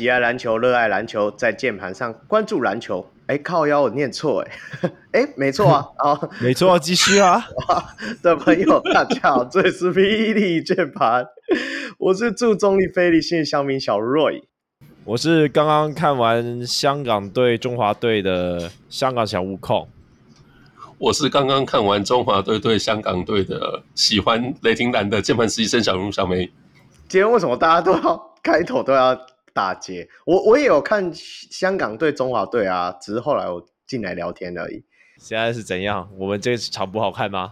喜爱篮球、热爱篮球，在键盘上关注篮球。哎，靠腰，我念错哎，哎，没错啊，啊，没错，继续啊。的朋友，大家好，这里是霹雳键盘，我是驻中立非理性乡民小 Roy，我是刚刚看完香港对中华队的香港小悟空。我是刚刚看完中华队对香港队的，喜欢雷霆蓝的键盘实习生小卢小梅。今天为什么大家都要开头都要打结？我我也有看香港对中华队啊，只是后来我进来聊天而已。现在是怎样？我们这场不好看吗？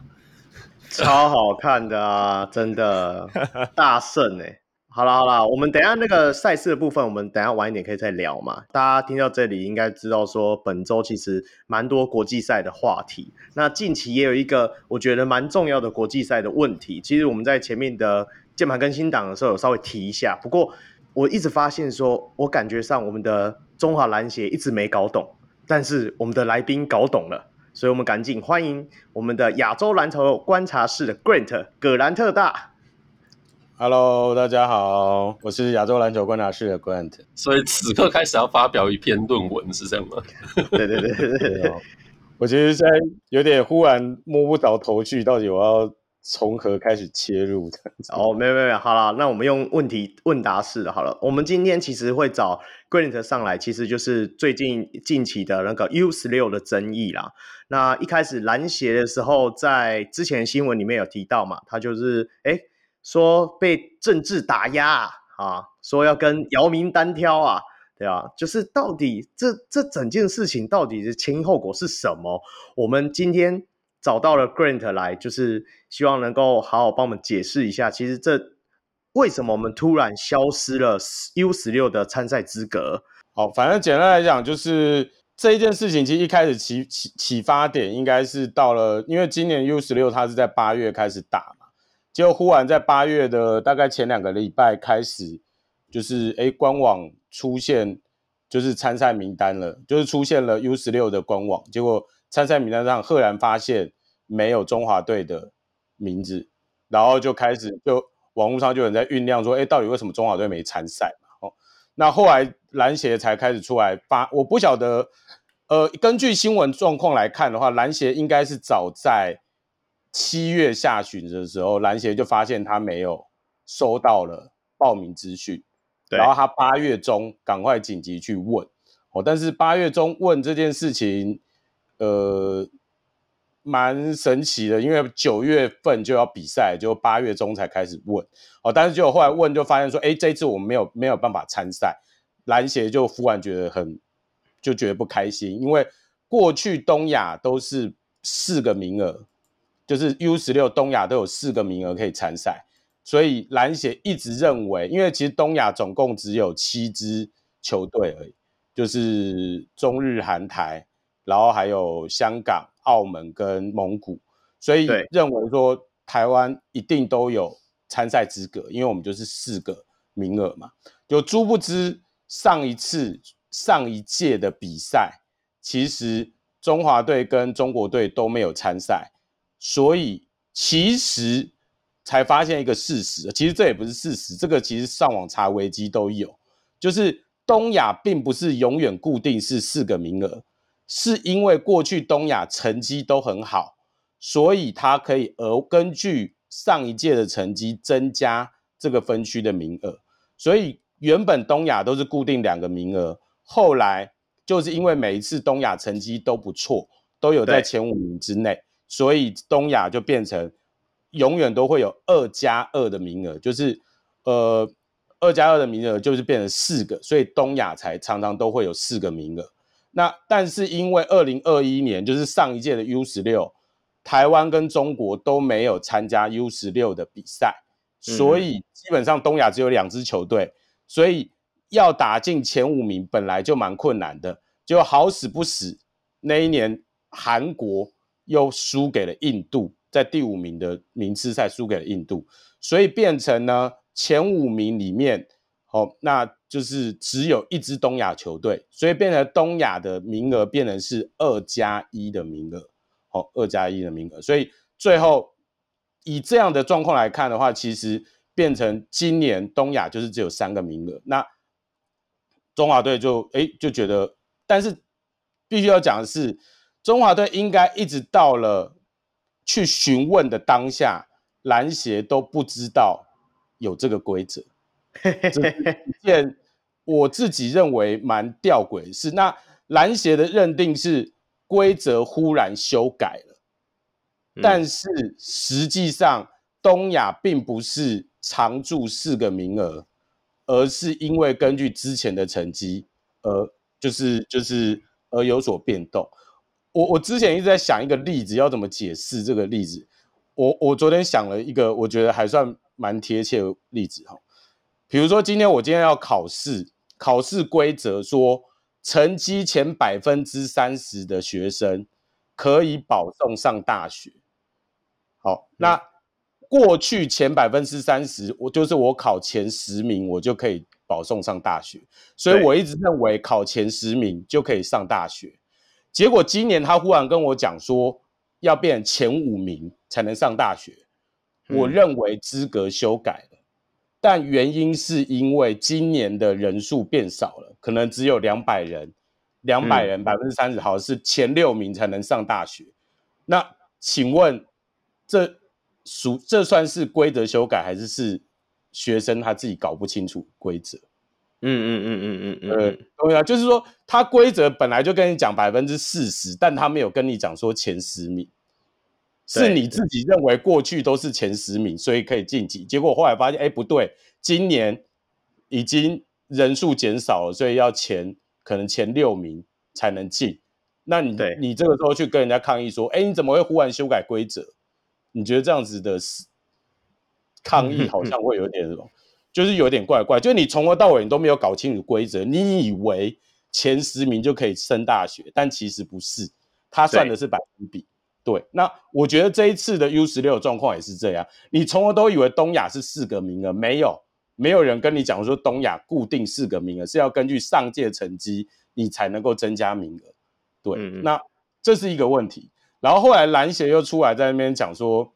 超好看的啊，真的 大胜哎、欸！好了好了，我们等一下那个赛事的部分，我们等一下晚一点可以再聊嘛。大家听到这里应该知道说，本周其实蛮多国际赛的话题。那近期也有一个我觉得蛮重要的国际赛的问题，其实我们在前面的键盘更新档的时候有稍微提一下。不过我一直发现说，我感觉上我们的中华篮协一直没搞懂，但是我们的来宾搞懂了，所以我们赶紧欢迎我们的亚洲篮球观察室的 Grant 葛兰特大。Hello，大家好，我是亚洲篮球观察室的 Grant。所以此刻开始要发表一篇论文是这样吗？对对对对对。我其实现在有点忽然摸不着头绪，到底我要从何开始切入的？哦，没有没有，好了，那我们用问题问答式的好了。我们今天其实会找 Grant 上来，其实就是最近近期的那个 U 十六的争议啦。那一开始篮协的时候，在之前新闻里面有提到嘛，他就是哎。说被政治打压啊，啊，说要跟姚明单挑啊，对啊，就是到底这这整件事情到底是前因后果是什么？我们今天找到了 Grant 来，就是希望能够好好帮我们解释一下，其实这为什么我们突然消失了 U 十六的参赛资格？好，反正简单来讲，就是这一件事情，其实一开始启启启发点应该是到了，因为今年 U 十六它是在八月开始打。就忽然在八月的大概前两个礼拜开始，就是诶官网出现就是参赛名单了，就是出现了 U 十六的官网，结果参赛名单上赫然发现没有中华队的名字，然后就开始就网络上就有人在酝酿说，哎到底为什么中华队没参赛嘛？哦，那后来篮协才开始出来发，我不晓得，呃，根据新闻状况来看的话，篮协应该是早在。七月下旬的时候，篮协就发现他没有收到了报名资讯，然后他八月中赶快紧急去问，哦，但是八月中问这件事情，呃，蛮神奇的，因为九月份就要比赛，就八月中才开始问，哦，但是结果后来问就发现说，哎，这次我们没有没有办法参赛，篮协就忽然觉得很就觉得不开心，因为过去东亚都是四个名额。就是 U 十六东亚都有四个名额可以参赛，所以篮协一直认为，因为其实东亚总共只有七支球队而已，就是中日韩台，然后还有香港、澳门跟蒙古，所以认为说台湾一定都有参赛资格，因为我们就是四个名额嘛。就殊不知上一次上一届的比赛，其实中华队跟中国队都没有参赛。所以其实才发现一个事实，其实这也不是事实，这个其实上网查维基都有，就是东亚并不是永远固定是四个名额，是因为过去东亚成绩都很好，所以他可以而根据上一届的成绩增加这个分区的名额，所以原本东亚都是固定两个名额，后来就是因为每一次东亚成绩都不错，都有在前五名之内。所以东亚就变成永远都会有二加二的名额，就是呃二加二的名额就是变成四个，所以东亚才常常都会有四个名额。那但是因为二零二一年就是上一届的 U 十六，台湾跟中国都没有参加 U 十六的比赛，所以基本上东亚只有两支球队，所以要打进前五名本来就蛮困难的，就好死不死那一年韩国。又输给了印度，在第五名的名次赛输给了印度，所以变成呢前五名里面，哦，那就是只有一支东亚球队，所以变成东亚的名额变成是二加一的名额，好二加一的名额，所以最后以这样的状况来看的话，其实变成今年东亚就是只有三个名额，那中华队就哎就觉得，但是必须要讲的是，中华队应该一直到了去询问的当下，篮协都不知道有这个规则，这是一件我自己认为蛮吊诡的事。那篮协的认定是规则忽然修改了，但是实际上东亚并不是常驻四个名额，而是因为根据之前的成绩，而就是就是而有所变动。我我之前一直在想一个例子，要怎么解释这个例子。我我昨天想了一个，我觉得还算蛮贴切的例子哈。比如说今天我今天要考试，考试规则说。成绩前百分之三十的学生可以保送上大学。好，那过去前百分之三十，我就是我考前十名，我就可以保送上大学。所以我一直认为考前十名就可以上大学。结果今年他忽然跟我讲说，要变前五名才能上大学。我认为资格修改了。但原因是因为今年的人数变少了，可能只有两百人，两百人百分之三十，好像是前六名才能上大学。那请问这，属这算是规则修改，还是是学生他自己搞不清楚规则？嗯嗯嗯嗯嗯嗯，呃，对啊，就是说他规则本来就跟你讲百分之四十，但他没有跟你讲说前十名。是你自己认为过去都是前十名，所以可以晋级。结果后来发现，哎，不对，今年已经人数减少了，所以要前可能前六名才能进。那你你这个时候去跟人家抗议说，哎，你怎么会忽然修改规则？你觉得这样子的抗议好像会有点什么，就是有点怪怪。就你从头到尾你都没有搞清楚规则，你以为前十名就可以升大学，但其实不是，他算的是百分比。对，那我觉得这一次的 U 十六状况也是这样。你从来都以为东亚是四个名额，没有，没有人跟你讲说东亚固定四个名额是要根据上届成绩你才能够增加名额。对，嗯嗯，那这是一个问题。然后后来篮协又出来在那边讲说，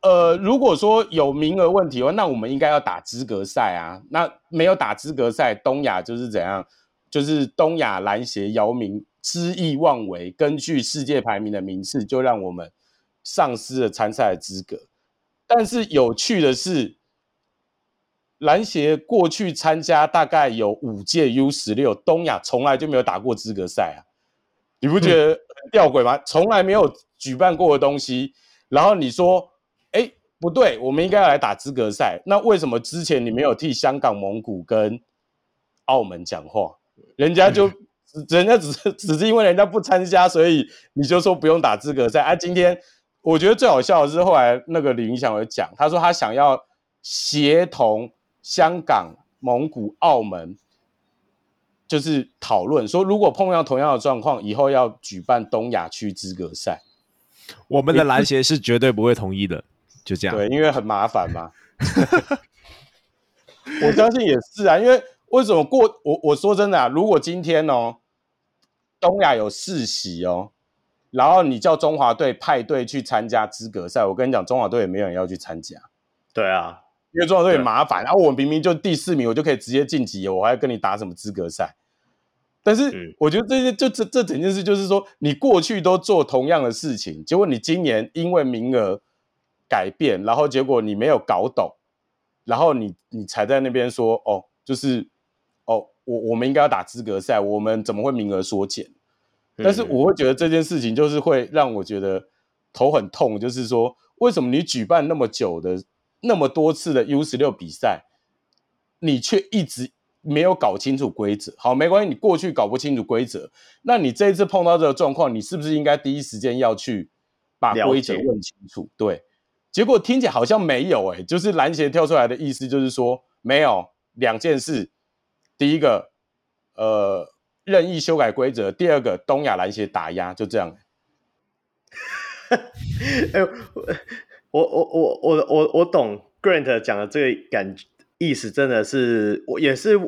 呃，如果说有名额问题的话，那我们应该要打资格赛啊。那没有打资格赛，东亚就是怎样？就是东亚篮协姚明。恣意妄为，根据世界排名的名次，就让我们丧失了参赛的资格。但是有趣的是，篮协过去参加大概有五届 U 十六，东亚从来就没有打过资格赛啊！你不觉得很吊诡吗？从来没有举办过的东西，然后你说，哎，不对，我们应该要来打资格赛。那为什么之前你没有替香港、蒙古跟澳门讲话？人家就。人家只是只是因为人家不参加，所以你就说不用打资格赛啊？今天我觉得最好笑的是后来那个李云祥有讲，他说他想要协同香港、蒙古、澳门，就是讨论说，如果碰到同样的状况，以后要举办东亚区资格赛，我们的篮协是绝对不会同意的。就这样，对，因为很麻烦嘛。我相信也是啊，因为为什么过我我说真的啊，如果今天哦。东亚有世袭哦，然后你叫中华队派队去参加资格赛，我跟你讲，中华队也没有人要去参加。对啊，因为中华队也麻烦，然后我明明就第四名，我就可以直接晋级，我还要跟你打什么资格赛？但是我觉得这些就这这整件事就是说，你过去都做同样的事情，结果你今年因为名额改变，然后结果你没有搞懂，然后你你才在那边说哦，就是。我我们应该要打资格赛，我们怎么会名额缩减？但是我会觉得这件事情就是会让我觉得头很痛，就是说为什么你举办那么久的那么多次的 U 十六比赛，你却一直没有搞清楚规则？好，没关系，你过去搞不清楚规则，那你这一次碰到这个状况，你是不是应该第一时间要去把规则问清楚？对，结果听起来好像没有哎、欸，就是篮协跳出来的意思就是说没有两件事。第一个，呃，任意修改规则；第二个，东亚篮协打压，就这样。哎，我我我我我我懂 Grant 讲的这个感意思，真的是我也是，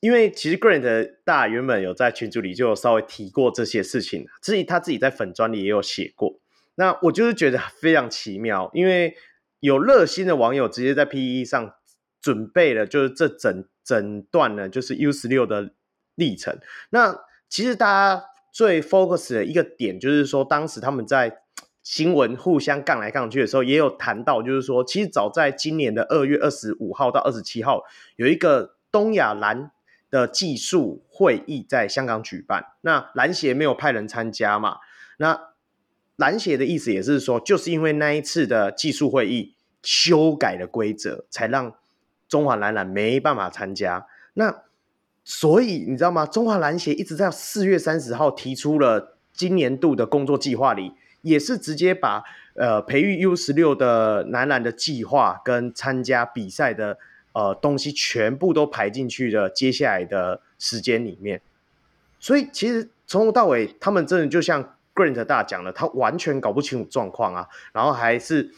因为其实 Grant 大原本有在群组里就有稍微提过这些事情，自己他自己在粉专里也有写过。那我就是觉得非常奇妙，因为有热心的网友直接在 PE 上准备了，就是这整整段呢，就是 U 十六的历程。那其实大家最 focus 的一个点，就是说当时他们在新闻互相杠来杠去的时候，也有谈到，就是说其实早在今年的二月二十五号到二十七号，有一个东亚篮的技术会议在香港举办。那篮协没有派人参加嘛？那篮协的意思也是说，就是因为那一次的技术会议修改了规则，才让中华男篮没办法参加。那所以你知道吗？中华篮协一直在四月三十号提出了今年度的工作计划里，也是直接把呃培育 U 十六的男篮的计划跟参加比赛的呃东西全部都排进去的接下来的时间里面。所以其实从头到尾，他们真的就像。Grant 大讲了，他完全搞不清楚状况啊，然后还是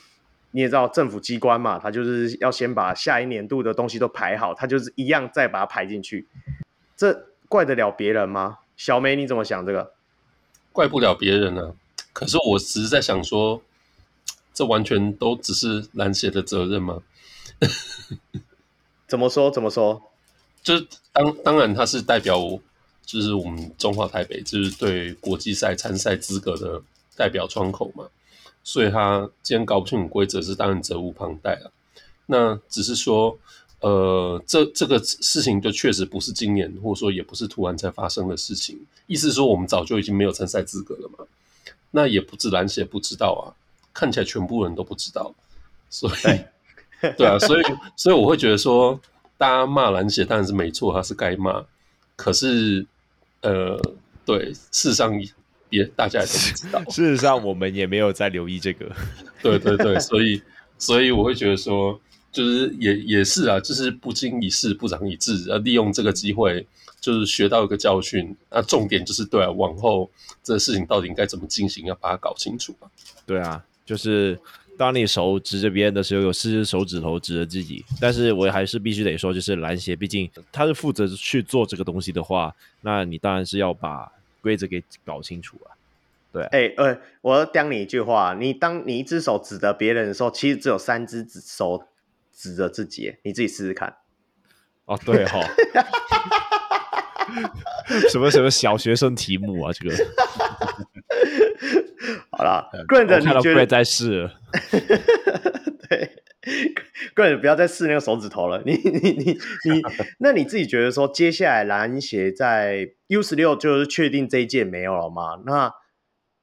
你也知道政府机关嘛，他就是要先把下一年度的东西都排好，他就是一样再把它排进去，这怪得了别人吗？小梅你怎么想这个？怪不了别人啊，可是我只是在想说，这完全都只是篮协的责任吗？怎么说？怎么说？就是当当然他是代表我。就是我们中华台北，就是对国际赛参赛资格的代表窗口嘛，所以他既然搞不清楚规则，是当然责无旁贷了。那只是说，呃，这这个事情就确实不是今年，或者说也不是突然才发生的事情。意思是说，我们早就已经没有参赛资格了嘛？那也不止篮协不知道啊，看起来全部人都不知道。所以，对 啊，所以所以我会觉得说，大家骂篮协当然是没错，他是该骂，可是。呃，对，事实上别大家也都不知道。事实上，我们也没有在留意这个。对对对，所以所以我会觉得说，就是也也是啊，就是不经一事不长一智，呃，利用这个机会就是学到一个教训。那重点就是对啊，往后这个事情到底应该怎么进行，要把它搞清楚啊。对啊，就是。当你手指着别人的时候，有四只手指头指着自己。但是我还是必须得说，就是篮协，毕竟他是负责去做这个东西的话，那你当然是要把规则给搞清楚啊。对，哎、欸，呃，我要讲你一句话，你当你一只手指着别人的时候，其实只有三只手指着自己，你自己试试看。哦，对哈、哦，什么什么小学生题目啊，这个。好了，Grant，你觉得在试？对，Grant，不要再试那个手指头了。你你你你，那你自己觉得说，接下来篮协在 U 十六就是确定这一届没有了吗？那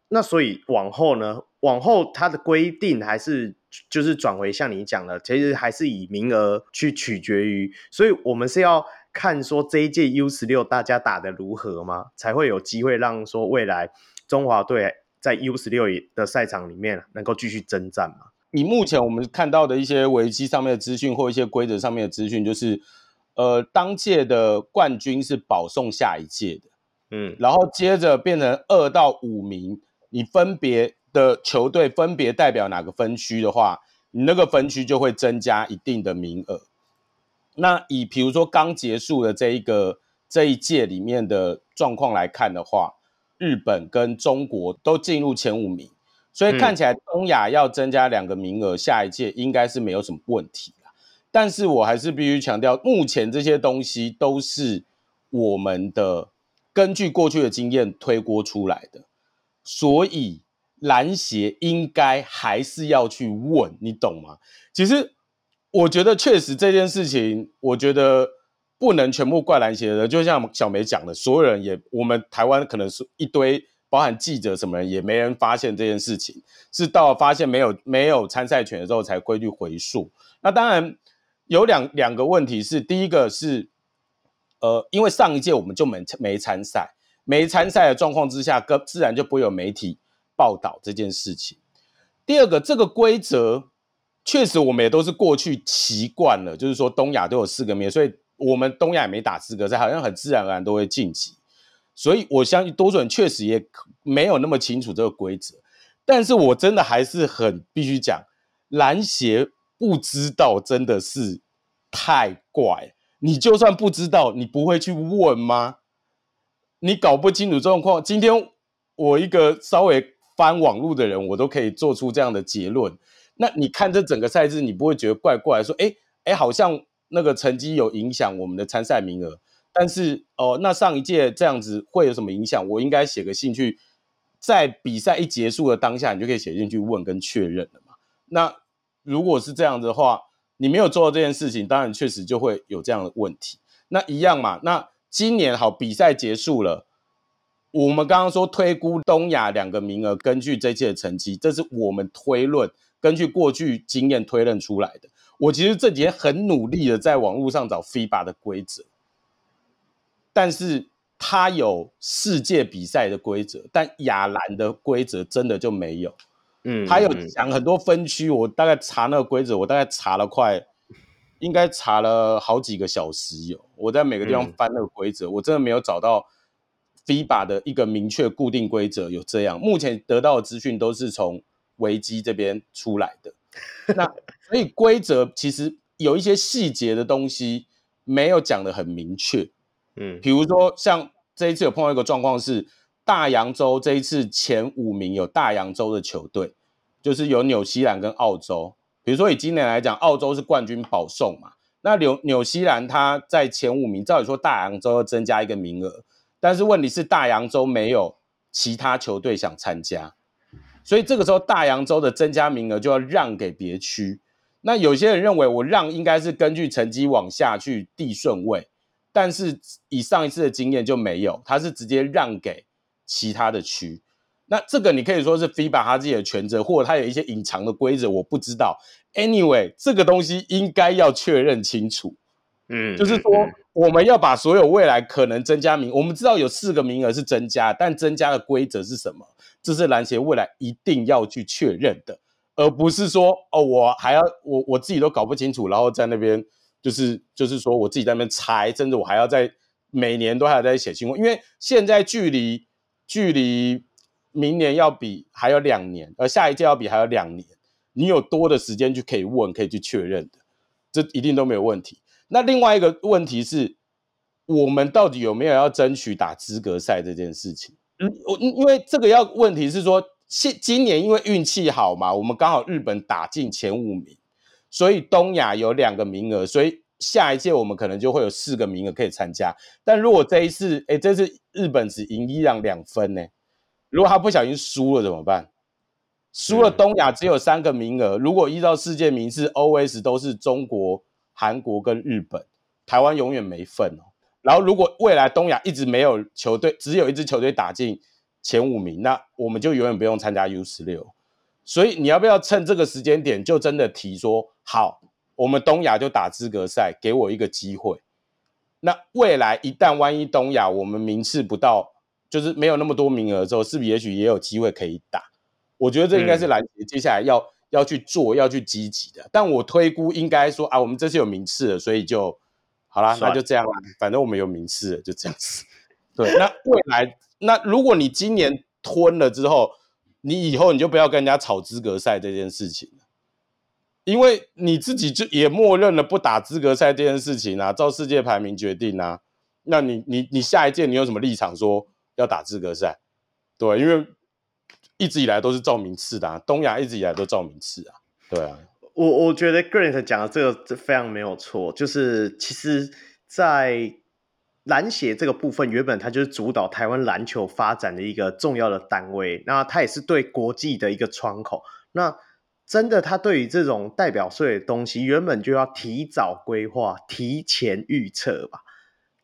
那所以往后呢？往后它的规定还是就是转为像你讲的，其实还是以名额去取决于。所以我们是要看说这一届 U 十六大家打得如何吗？才会有机会让说未来中华队。在 U 十六的赛场里面，能够继续征战吗？以目前我们看到的一些维基上面的资讯或一些规则上面的资讯，就是，呃，当届的冠军是保送下一届的，嗯，然后接着变成二到五名，你分别的球队分别代表哪个分区的话，你那个分区就会增加一定的名额。那以比如说刚结束的这一个这一届里面的状况来看的话。日本跟中国都进入前五名，所以看起来东亚要增加两个名额，下一届应该是没有什么问题。但是我还是必须强调，目前这些东西都是我们的根据过去的经验推锅出来的，所以篮协应该还是要去问，你懂吗？其实我觉得确实这件事情，我觉得。不能全部怪篮协的，就像小梅讲的，所有人也，我们台湾可能是一堆，包含记者什么人，也没人发现这件事情，是到发现没有没有参赛权的时候才归去回溯。那当然有两两个问题是，第一个是，呃，因为上一届我们就没没参赛，没参赛的状况之下，更自然就不会有媒体报道这件事情。第二个，这个规则确实我们也都是过去习惯了，就是说东亚都有四个名，所以。我们东亚也没打资格赛，好像很自然而然都会晋级，所以我相信多数人确实也没有那么清楚这个规则。但是我真的还是很必须讲，篮协不知道真的是太怪。你就算不知道，你不会去问吗？你搞不清楚状况。今天我一个稍微翻网络的人，我都可以做出这样的结论。那你看这整个赛制，你不会觉得怪怪？说，哎哎，好像那个成绩有影响我们的参赛名额。但是哦，那上一届这样子会有什么影响？我应该写个信去，在比赛一结束的当下，你就可以写进去问跟确认了嘛。那如果是这样子的话，你没有做到这件事情，当然确实就会有这样的问题。那一样嘛。那今年好，比赛结束了，我们刚刚说推估东亚两个名额，根据这届的成绩，这是我们推论，根据过去经验推论出来的。我其实这几天很努力的在网络上找 FIBA 的规则。但是它有世界比赛的规则，但亚篮的规则真的就没有。嗯，它有讲很多分区，我大概查那个规则，我大概查了快，应该查了好几个小时有。我在每个地方翻那个规则，我真的没有找到 FIBA 的一个明确固定规则有这样。目前得到的资讯都是从维基这边出来的。那所以规则其实有一些细节的东西没有讲的很明确。嗯，比如说像这一次有碰到一个状况是，大洋洲这一次前五名有大洋洲的球队，就是有纽西兰跟澳洲。比如说以今年来讲，澳洲是冠军保送嘛，那纽纽西兰它在前五名，照理说大洋洲要增加一个名额，但是问题是大洋洲没有其他球队想参加，所以这个时候大洋洲的增加名额就要让给别区。那有些人认为我让应该是根据成绩往下去递顺位。但是以上一次的经验就没有，他是直接让给其他的区。那这个你可以说是 FIBA 他自己的权责，或者他有一些隐藏的规则，我不知道。Anyway，这个东西应该要确认清楚。嗯，就是说我们要把所有未来可能增加名，我们知道有四个名额是增加，但增加的规则是什么？这是篮协未来一定要去确认的，而不是说哦，我还要我我自己都搞不清楚，然后在那边。就是就是说，我自己在那边猜，甚至我还要在每年都还要在写新闻，因为现在距离距离明年要比还有两年，而下一届要比还有两年，你有多的时间去可以问，可以去确认的，这一定都没有问题。那另外一个问题是，我们到底有没有要争取打资格赛这件事情？嗯，我因为这个要问题是说，现今年因为运气好嘛，我们刚好日本打进前五名。所以东亚有两个名额，所以下一届我们可能就会有四个名额可以参加。但如果这一次，哎，这次日本只赢伊朗两分呢？如果他不小心输了怎么办？输了东亚只有三个名额。如果依照世界名次，OS 都是中国、韩国跟日本，台湾永远没份哦。然后如果未来东亚一直没有球队，只有一支球队打进前五名，那我们就永远不用参加 U 十六。所以你要不要趁这个时间点就真的提说好，我们东亚就打资格赛，给我一个机会。那未来一旦万一东亚我们名次不到，就是没有那么多名额之后，是不是也许也有机会可以打？我觉得这应该是篮协接下来要、嗯、要去做、要去积极的。但我推估应该说啊，我们这次有名次了，所以就好啦，那就这样啦。反正我们有名次了，就这样子。对，那未来那如果你今年吞了之后。你以后你就不要跟人家吵资格赛这件事情，因为你自己就也默认了不打资格赛这件事情啊，照世界排名决定啊。那你你你下一届你有什么立场说要打资格赛？对，因为一直以来都是照名次的，东亚一直以来都照名次啊。对啊，我我觉得 Grant 讲的这个非常没有错，就是其实，在。篮协这个部分原本它就是主导台湾篮球发展的一个重要的单位，那它也是对国际的一个窗口。那真的，它对于这种代表税的东西，原本就要提早规划、提前预测吧，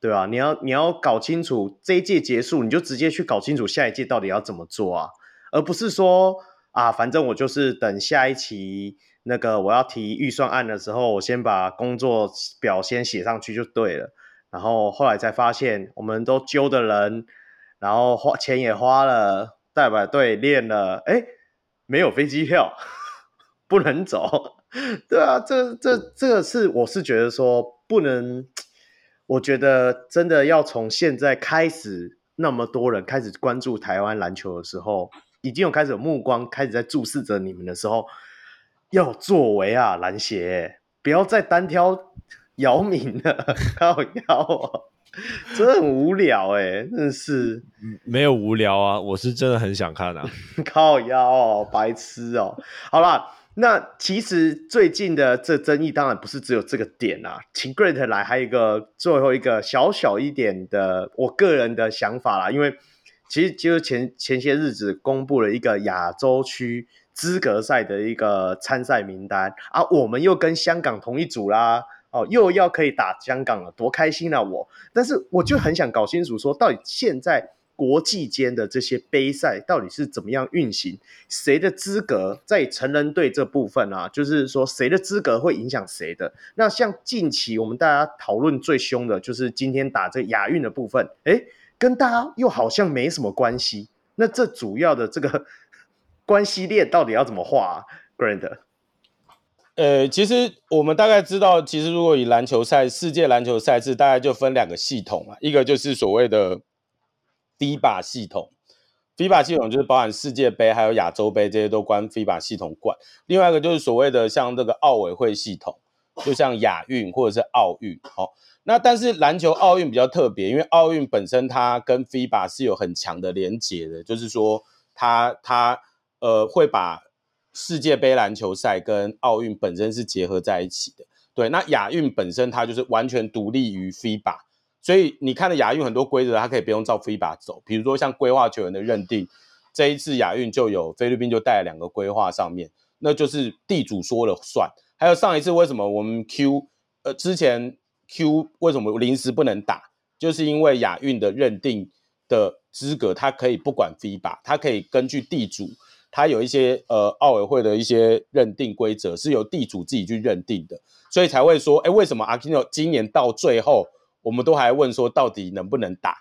对吧？你要你要搞清楚这一届结束，你就直接去搞清楚下一届到底要怎么做啊，而不是说啊，反正我就是等下一期那个我要提预算案的时候，我先把工作表先写上去就对了。然后后来才发现，我们都揪的人，然后花钱也花了，代表队练了，哎，没有飞机票，不能走，对啊，这这这个是我是觉得说不能，我觉得真的要从现在开始，那么多人开始关注台湾篮球的时候，已经有开始有目光开始在注视着你们的时候，要作为啊，篮协不要再单挑。姚明的 靠腰哦，真的很无聊哎、欸，真的是没有无聊啊，我是真的很想看啊，靠腰哦，白痴哦。好啦，那其实最近的这争议当然不是只有这个点啊，请 Grant 来还有一个最后一个小小一点的我个人的想法啦，因为其实就是前前些日子公布了一个亚洲区资格赛的一个参赛名单啊，我们又跟香港同一组啦。哦，又要可以打香港了，多开心啊！我，但是我就很想搞清楚，说到底现在国际间的这些杯赛到底是怎么样运行？谁的资格在成人队这部分啊？就是说谁的资格会影响谁的？那像近期我们大家讨论最凶的，就是今天打这亚运的部分，诶，跟大家又好像没什么关系。那这主要的这个 关系链到底要怎么画啊？Grant？呃，其实我们大概知道，其实如果以篮球赛、世界篮球赛事，大概就分两个系统嘛，一个就是所谓的 FIBA 系统，FIBA 系统就是包含世界杯还有亚洲杯这些都关 FIBA 系统管。另外一个就是所谓的像这个奥委会系统，就像亚运或者是奥运。好，那但是篮球奥运比较特别，因为奥运本身它跟 FIBA 是有很强的连结的，就是说它它呃会把。世界杯篮球赛跟奥运本身是结合在一起的，对。那亚运本身它就是完全独立于 FIBA，所以你看的亚运很多规则它可以不用照 FIBA 走，比如说像规划球员的认定，这一次亚运就有菲律宾就带了两个规划上面，那就是地主说了算。还有上一次为什么我们 Q 呃之前 Q 为什么临时不能打，就是因为亚运的认定的资格它可以不管 FIBA，它可以根据地主。它有一些呃奥委会的一些认定规则是由地主自己去认定的，所以才会说，哎，为什么阿基诺今年到最后，我们都还问说到底能不能打？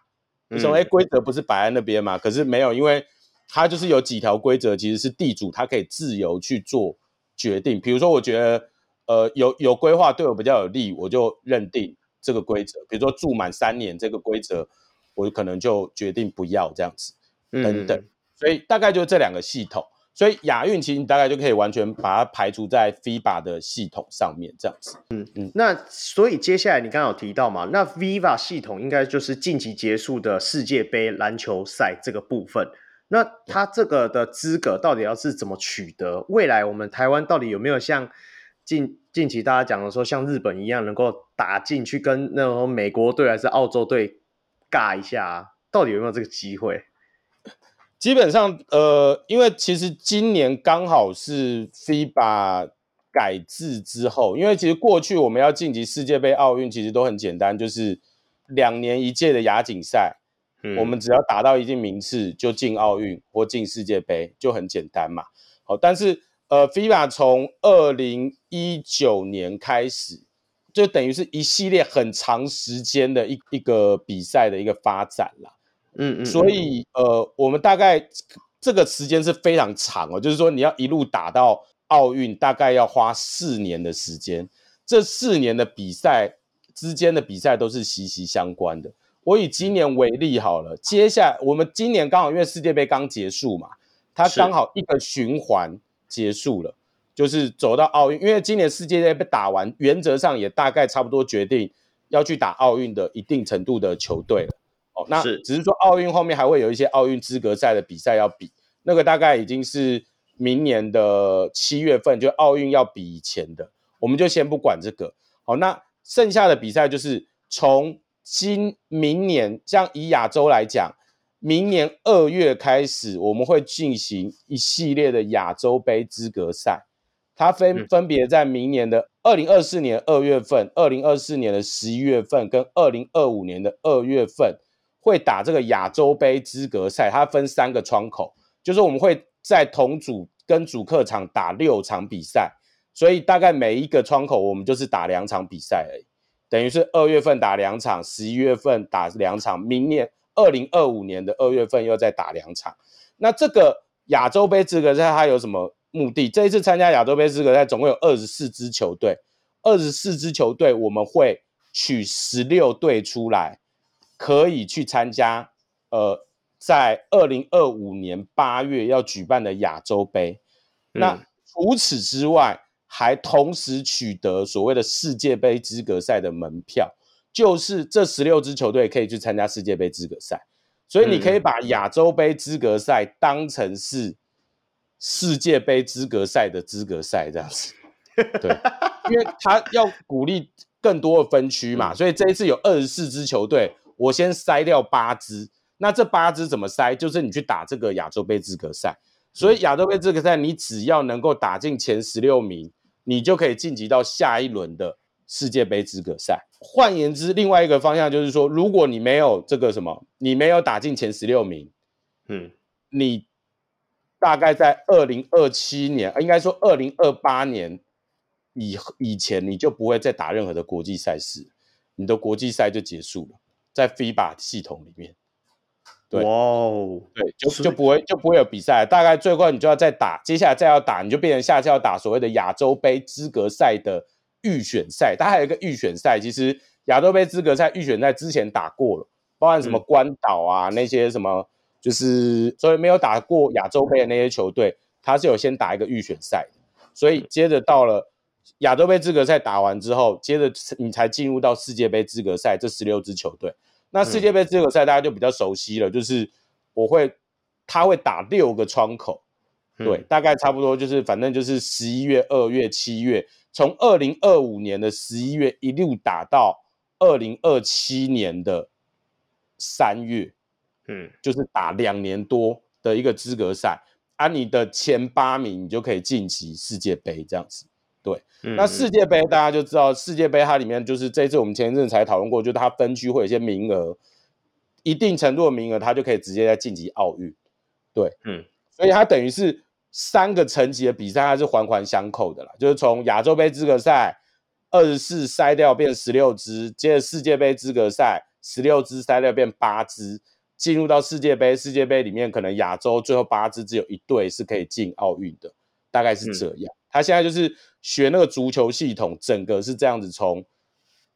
你说，哎，规则不是摆在那边吗？可是没有，因为它就是有几条规则，其实是地主他可以自由去做决定。比如说，我觉得呃有有规划对我比较有利，我就认定这个规则。比如说住满三年这个规则，我可能就决定不要这样子，等等。所以大概就是这两个系统，所以亚运其实你大概就可以完全把它排除在 FIBA 的系统上面，这样子。嗯嗯。那所以接下来你刚刚有提到嘛，那 FIBA 系统应该就是近期结束的世界杯篮球赛这个部分。那它这个的资格到底要是怎么取得？未来我们台湾到底有没有像近近期大家讲的说，像日本一样能够打进去跟那种美国队还是澳洲队尬一下？啊到底有没有这个机会？基本上，呃，因为其实今年刚好是 FIBA 改制之后，因为其实过去我们要晋级世界杯、奥运，其实都很简单，就是两年一届的亚锦赛，嗯，我们只要达到一定名次就进奥运或进世界杯，就很简单嘛。好，但是呃，FIBA 从二零一九年开始，就等于是一系列很长时间的一一个比赛的一个发展啦。嗯，嗯，所以呃，我们大概这个时间是非常长哦，就是说你要一路打到奥运，大概要花四年的时间。这四年的比赛之间的比赛都是息息相关的。我以今年为例好了，接下来我们今年刚好因为世界杯刚结束嘛，它刚好一个循环结束了，就是走到奥运。因为今年世界杯被打完，原则上也大概差不多决定要去打奥运的一定程度的球队了。哦，那只是说奥运后面还会有一些奥运资格赛的比赛要比，那个大概已经是明年的七月份，就奥运要比以前的，我们就先不管这个。好，那剩下的比赛就是从今明年，像以亚洲来讲，明年二月开始，我们会进行一系列的亚洲杯资格赛，它分分别在明年的二零二四年二月份、二零二四年的十一月份跟二零二五年的二月份。会打这个亚洲杯资格赛，它分三个窗口，就是我们会在同组跟主客场打六场比赛，所以大概每一个窗口我们就是打两场比赛而已，等于是二月份打两场，十一月份打两场，明年二零二五年的二月份又再打两场。那这个亚洲杯资格赛它有什么目的？这一次参加亚洲杯资格赛总共有二十四支球队，二十四支球队我们会取十六队出来。可以去参加，呃，在二零二五年八月要举办的亚洲杯。嗯。那除此之外，还同时取得所谓的世界杯资格赛的门票，就是这十六支球队可以去参加世界杯资格赛，所以你可以把亚洲杯资格赛当成是世界杯资格赛的资格赛这样子。对，因为他要鼓励更多的分区嘛，所以这一次有二十四支球队，我先筛掉八支。那这八支怎么筛？就是你去打这个亚洲杯资格赛，所以亚洲杯资格赛你只要能够打进前十六名，你就可以晋级到下一轮的。世界杯资格赛，换言之，另外一个方向就是说，如果你没有这个什么，你没有打进前十六名，嗯，你大概在二零二七年，应该说二零二八年以以前，你就不会再打任何的国际赛事，你的国际赛就结束了，在 FIBA 系统里面，对，哇哦，对，就就不会就不会有比赛，大概最后你就要再打，接下来再要打，你就变成下次要打所谓的亚洲杯资格赛的。预选赛，它还有一个预选赛。其实亚洲杯资格赛预选赛之前打过了，包含什么关岛啊、嗯、那些什么，就是所以没有打过亚洲杯的那些球队，它是有先打一个预选赛。所以接着到了亚洲杯资格赛打完之后，接着你才进入到世界杯资格赛这十六支球队。那世界杯资格赛大家就比较熟悉了，就是我会他会打六个窗口，对，大概差不多就是反正就是十一月、二月、七月。从二零二五年的十一月一路打到二零二七年的三月，嗯，就是打两年多的一个资格赛，啊，你的前八名你就可以晋级世界杯这样子。对，嗯、那世界杯大家就知道，世界杯它里面就是这次我们前一阵才讨论过，就是它分区会有一些名额，一定程度的名额，它就可以直接在晋级奥运。对，嗯，所以它等于是。三个层级的比赛，它是环环相扣的啦，就是从亚洲杯资格赛二十四筛掉变十六支，接着世界杯资格赛十六支筛掉变八支，进入到世界杯，世界杯里面可能亚洲最后八支只有一队是可以进奥运的，大概是这样。他、现在就是学那个足球系统，整个是这样子，从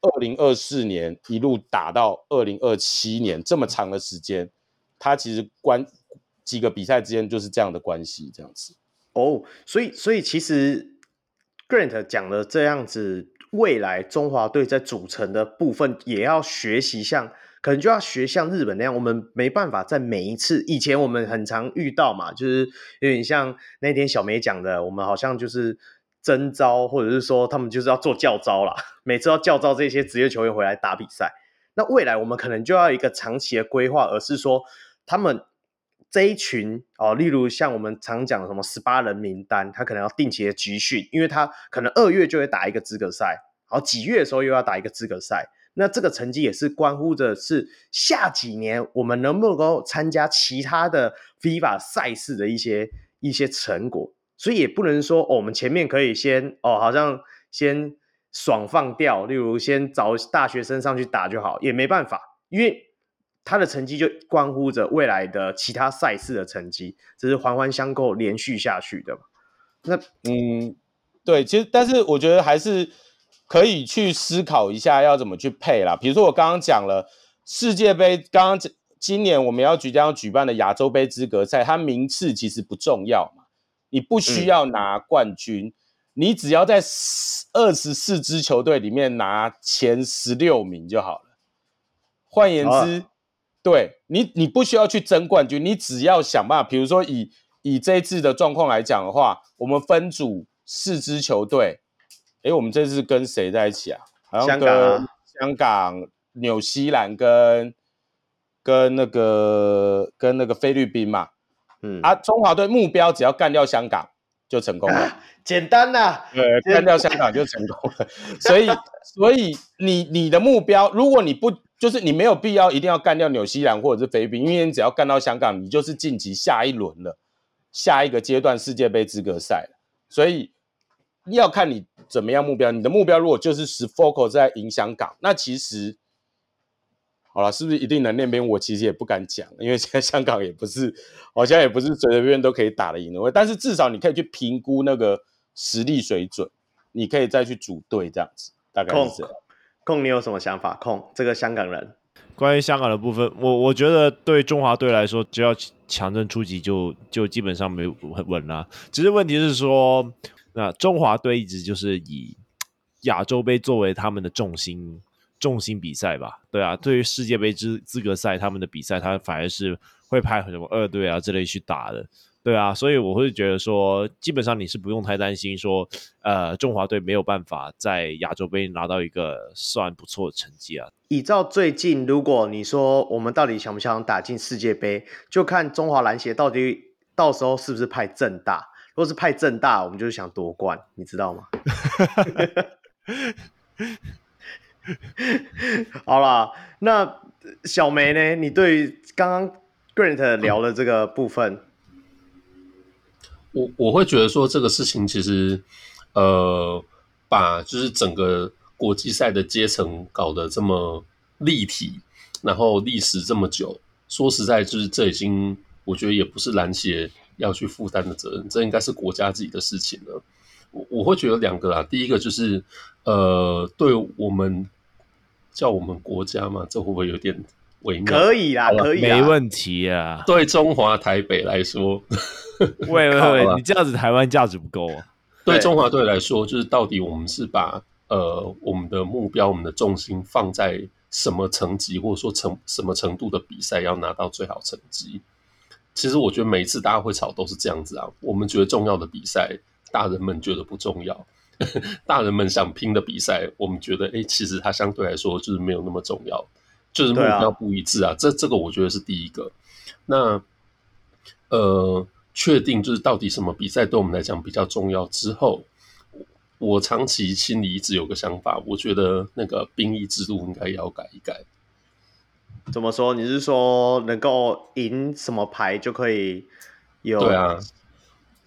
二零二四年一路打到二零二七年这么长的时间，他其实关。几个比赛之间就是这样的关系，这样子哦所以所以其实 Grant 讲的这样子，未来中华队在组成的部分也要学习像，可能就要学像日本那样，我们没办法在每一次以前我们很常遇到嘛，就是有点像那天小梅讲的，我们好像就是征召或者是说他们就是要做教召啦，每次要教召这些职业球员回来打比赛。那未来我们可能就要一个长期的规划，而是说他们。这一群哦，例如像我们常讲的什么十八人名单，他可能要定期的集训，因为他可能二月就会打一个资格赛，然后几月的时候又要打一个资格赛。那这个成绩也是关乎着是下几年我们能不能够参加其他的 FIBA 赛事的一些一些成果。所以也不能说，我们前面可以先哦，好像先爽放掉，例如先找大学生上去打就好，也没办法，因为。他的成绩就关乎着未来的其他赛事的成绩，这是环环相扣、连续下去的。那嗯，对，其实但是我觉得还是可以去思考一下要怎么去配啦。比如说我刚刚讲了世界杯，刚刚今年我们要即将要举办的亚洲杯资格赛，它名次其实不重要嘛，你不需要拿冠军，嗯、你只要在二十四支球队里面拿前十六名就好了。换言之，啊对你，你不需要去争冠军，你只要想办法。比如说以，以以这一次的状况来讲的话，我们分组四支球队，诶，我们这次跟谁在一起啊？好像跟香港、香港、纽西兰跟跟那个跟那个菲律宾嘛。嗯啊，中华队目标只要干掉香港就成功了，啊、简单呐、啊。对，干掉香港就成功了。所以，所以你你的目标，如果你不就是你没有必要一定要干掉纽西兰或者是菲律宾，因为你只要干到香港，你就是晋级下一轮了，下一个阶段世界杯资格赛了。所以要看你怎么样目标。你的目标如果就是是 focus 在赢香港，那其实好了，是不是一定能练兵？我其实也不敢讲，因为现在香港也不是，好像也不是随随便便都可以打得赢的。但是至少你可以去评估那个实力水准，你可以再去组队这样子，大概是这样。控，你有什么想法？控，这个香港人，关于香港的部分，我我觉得对中华队来说，只要强阵出击就就基本上没很稳啦。只是问题是说，那中华队一直就是以亚洲杯作为他们的重心重心比赛吧？对啊，对于世界杯资资格赛，他们的比赛，他反而是会派什么二队啊之类去打的。对啊，所以我会觉得说，基本上你是不用太担心说，呃，中华队没有办法在亚洲杯拿到一个算不错的成绩啊。依照最近，如果你说我们到底想不想打进世界杯，就看中华篮协到底到时候是不是派政大。都是派政大，我们就是想夺冠，你知道吗？好啦，那小梅呢？你对于刚刚 Grant 聊的这个部分？我我会觉得说这个事情其实，呃，把就是整个国际赛的阶层搞得这么立体，然后历史这么久，说实在，就是这已经我觉得也不是篮协要去负担的责任，这应该是国家自己的事情了。我我会觉得两个啦，第一个就是呃，对我们叫我们国家嘛，这会不会有点微妙？可以啦，可以啦，没问题啊。对中华台北来说。喂喂喂！你这样子台湾价值不够啊。对中华队来说，就是到底我们是把呃我们的目标、我们的重心放在什么层级，或者说成什么程度的比赛要拿到最好成绩？其实我觉得每一次大家会吵都是这样子啊。我们觉得重要的比赛，大人们觉得不重要；大人们想拼的比赛，我们觉得哎，其实它相对来说就是没有那么重要，就是目标不一致啊。啊这这个我觉得是第一个。那呃。确定就是到底什么比赛对我们来讲比较重要之后，我长期心里一直有个想法，我觉得那个兵役制度应该要改一改。怎么说？你是说能够赢什么牌就可以有？对啊，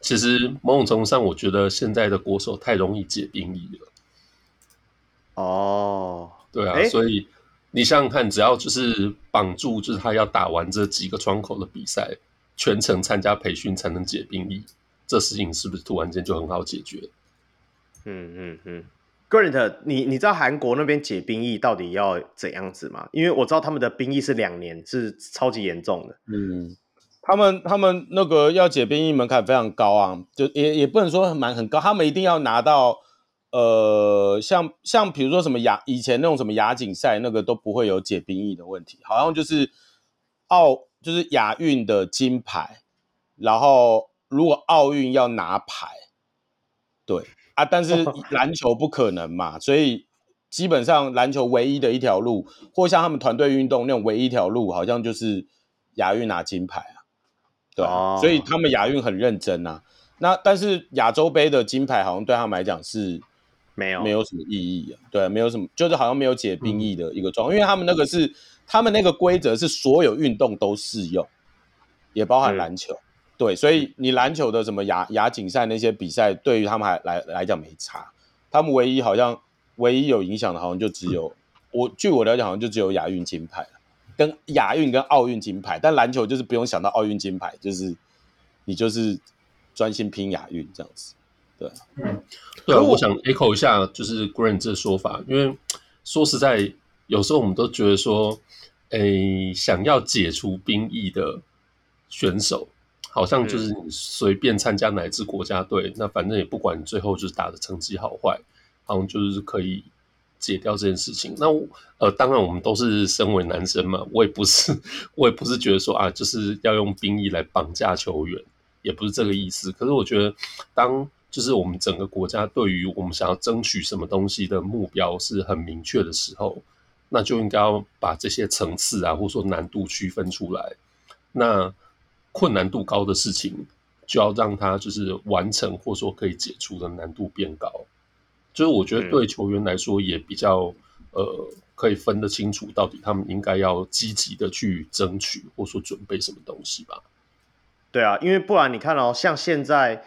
其实某种程度上，我觉得现在的国手太容易解兵役了。哦，对啊，所以你想想看，只要就是绑住，就是他要打完这几个窗口的比赛。全程参加培训才能解兵役，这事情是不是突然间就很好解决？嗯嗯嗯，Grant，你你知道韩国那边解兵役到底要怎样子吗？因为我知道他们的兵役是两年，是超级严重的。嗯，他们他们那个要解兵役门槛非常高啊，就也也不能说很蛮很高，他们一定要拿到呃，像像比如说什么亚以前那种什么亚锦赛那个都不会有解兵役的问题，好像就是奥。就是亚运的金牌，然后如果奥运要拿牌，对啊，但是篮球不可能嘛，所以基本上篮球唯一的一条路，或像他们团队运动那种唯一一条路，好像就是亚运拿金牌啊，对啊，所以他们亚运很认真啊。那但是亚洲杯的金牌好像对他们来讲是没有没有什么意义啊，对，没有什么，就是好像没有解兵役的一个状况，因为他们那个是。他们那个规则是所有运动都适用，也包含篮球。嗯、对，所以你篮球的什么亚亚锦赛那些比赛，对于他们还来来讲没差。他们唯一好像唯一有影响的，好像就只有我据我了解，好像就只有亚运金牌跟亚运跟奥运金牌。但篮球就是不用想到奥运金牌，就是你就是专心拼亚运这样子。对，嗯，对啊，我想 echo 一下，就是 Grant 这说法，因为说实在。有时候我们都觉得说，诶，想要解除兵役的选手，好像就是你随便参加哪支国家队，嗯、那反正也不管你最后就是打的成绩好坏，好像就是可以解掉这件事情。那呃，当然我们都是身为男生嘛，我也不是，我也不是觉得说啊，就是要用兵役来绑架球员，也不是这个意思。可是我觉得，当就是我们整个国家对于我们想要争取什么东西的目标是很明确的时候。那就应该要把这些层次啊，或者说难度区分出来。那困难度高的事情，就要让他就是完成，或者说可以解除的难度变高。就是我觉得对球员来说也比较、嗯、呃，可以分得清楚，到底他们应该要积极的去争取，或者说准备什么东西吧。对啊，因为不然你看哦，像现在。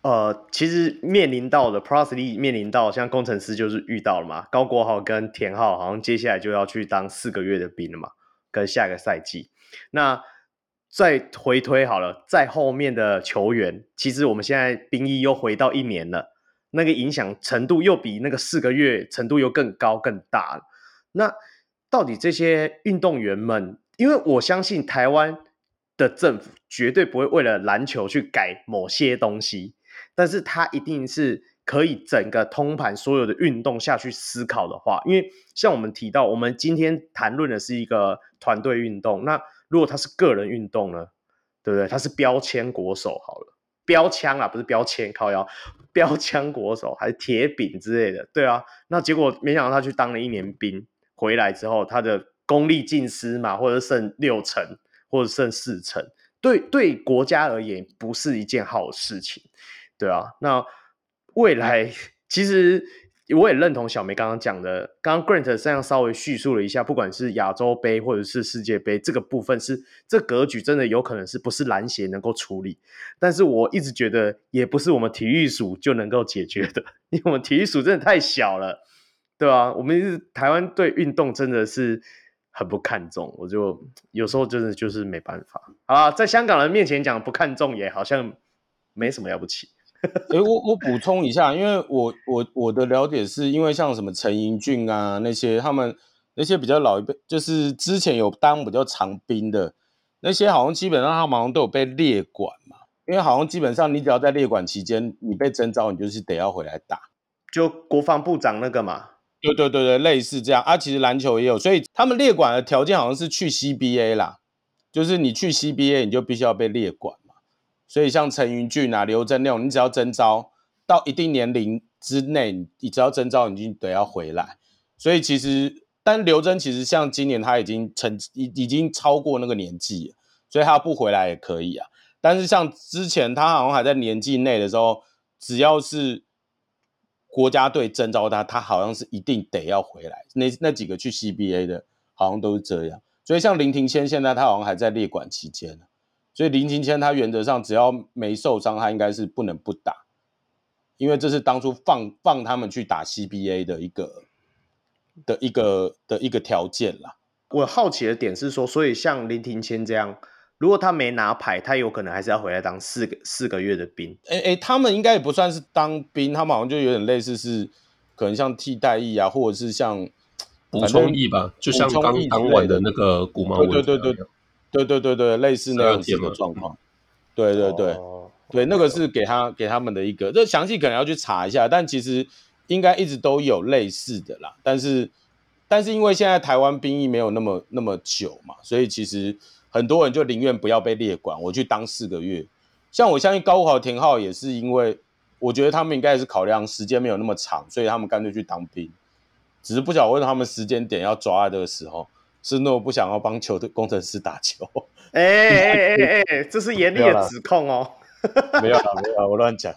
呃，其实面临到的 Plus Lee 面临到像工程师就是遇到了嘛，高国豪跟田浩好像接下来就要去当四个月的兵了嘛，跟下个赛季。那再回推好了，在后面的球员，其实我们现在兵役又回到一年了，那个影响程度又比那个四个月程度又更高更大了。那到底这些运动员们，因为我相信台湾的政府绝对不会为了篮球去改某些东西。但是他一定是可以整个通盘所有的运动下去思考的话，因为像我们提到，我们今天谈论的是一个团队运动，那如果他是个人运动呢，对不对？他是标签国手好了，标枪啊，不是标签靠腰，标枪国手还是铁饼之类的，对啊。那结果没想到他去当了一年兵，回来之后他的功力尽失嘛，或者剩六成，或者剩四成。对对，国家而言不是一件好事情，对啊。那未来 其实我也认同小梅刚刚讲的，刚刚 Grant 这样稍微叙述了一下，不管是亚洲杯或者是世界杯这个部分是，是这格局真的有可能是不是篮协能够处理？但是我一直觉得也不是我们体育署就能够解决的，因为我们体育署真的太小了，对啊，我们是台湾对运动真的是。很不看重，我就有时候真的就是没办法啊，在香港人面前讲不看重也好像没什么了不起。哎、欸，我我补充一下，因为我我我的了解是因为像什么陈盈骏啊那些，他们那些比较老一辈，就是之前有当比较长兵的那些，好像基本上他们好像都有被列管嘛，因为好像基本上你只要在列管期间，你被征召，你就是得要回来打，就国防部长那个嘛。对对对对，类似这样啊，其实篮球也有，所以他们列管的条件好像是去 CBA 啦，就是你去 CBA 你就必须要被列管嘛。所以像陈云俊啊、刘铮那种，你只要征召到一定年龄之内，你只要征召，你就得要回来。所以其实，但刘铮其实像今年他已经成已已经超过那个年纪，所以他不回来也可以啊。但是像之前他好像还在年纪内的时候，只要是。国家队征召他，他好像是一定得要回来。那那几个去 CBA 的，好像都是这样。所以像林庭谦现在他好像还在列管期间，所以林庭谦他原则上只要没受伤，他应该是不能不打，因为这是当初放放他们去打 CBA 的一个的一个的一个条件啦。我好奇的点是说，所以像林庭谦这样。如果他没拿牌，他有可能还是要回来当四个四个月的兵。哎、欸、哎、欸，他们应该也不算是当兵，他们好像就有点类似是，可能像替代役啊，或者是像补充役吧，就像刚当完的那个古毛。对对对对对对对对，类似那样子的状况。对对对、哦、对，那个是给他给他们的一个，这详细可能要去查一下，但其实应该一直都有类似的啦。但是但是因为现在台湾兵役没有那么那么久嘛，所以其实。很多人就宁愿不要被列管，我去当四个月。像我相信高考田浩也是因为，我觉得他们应该也是考量时间没有那么长，所以他们干脆去当兵。只是不晓得为什么他们时间点要抓在这个时候，是诺不想要帮球队工程师打球。哎哎哎哎，这是严厉的指控哦。没有啦，没有啦，我乱讲。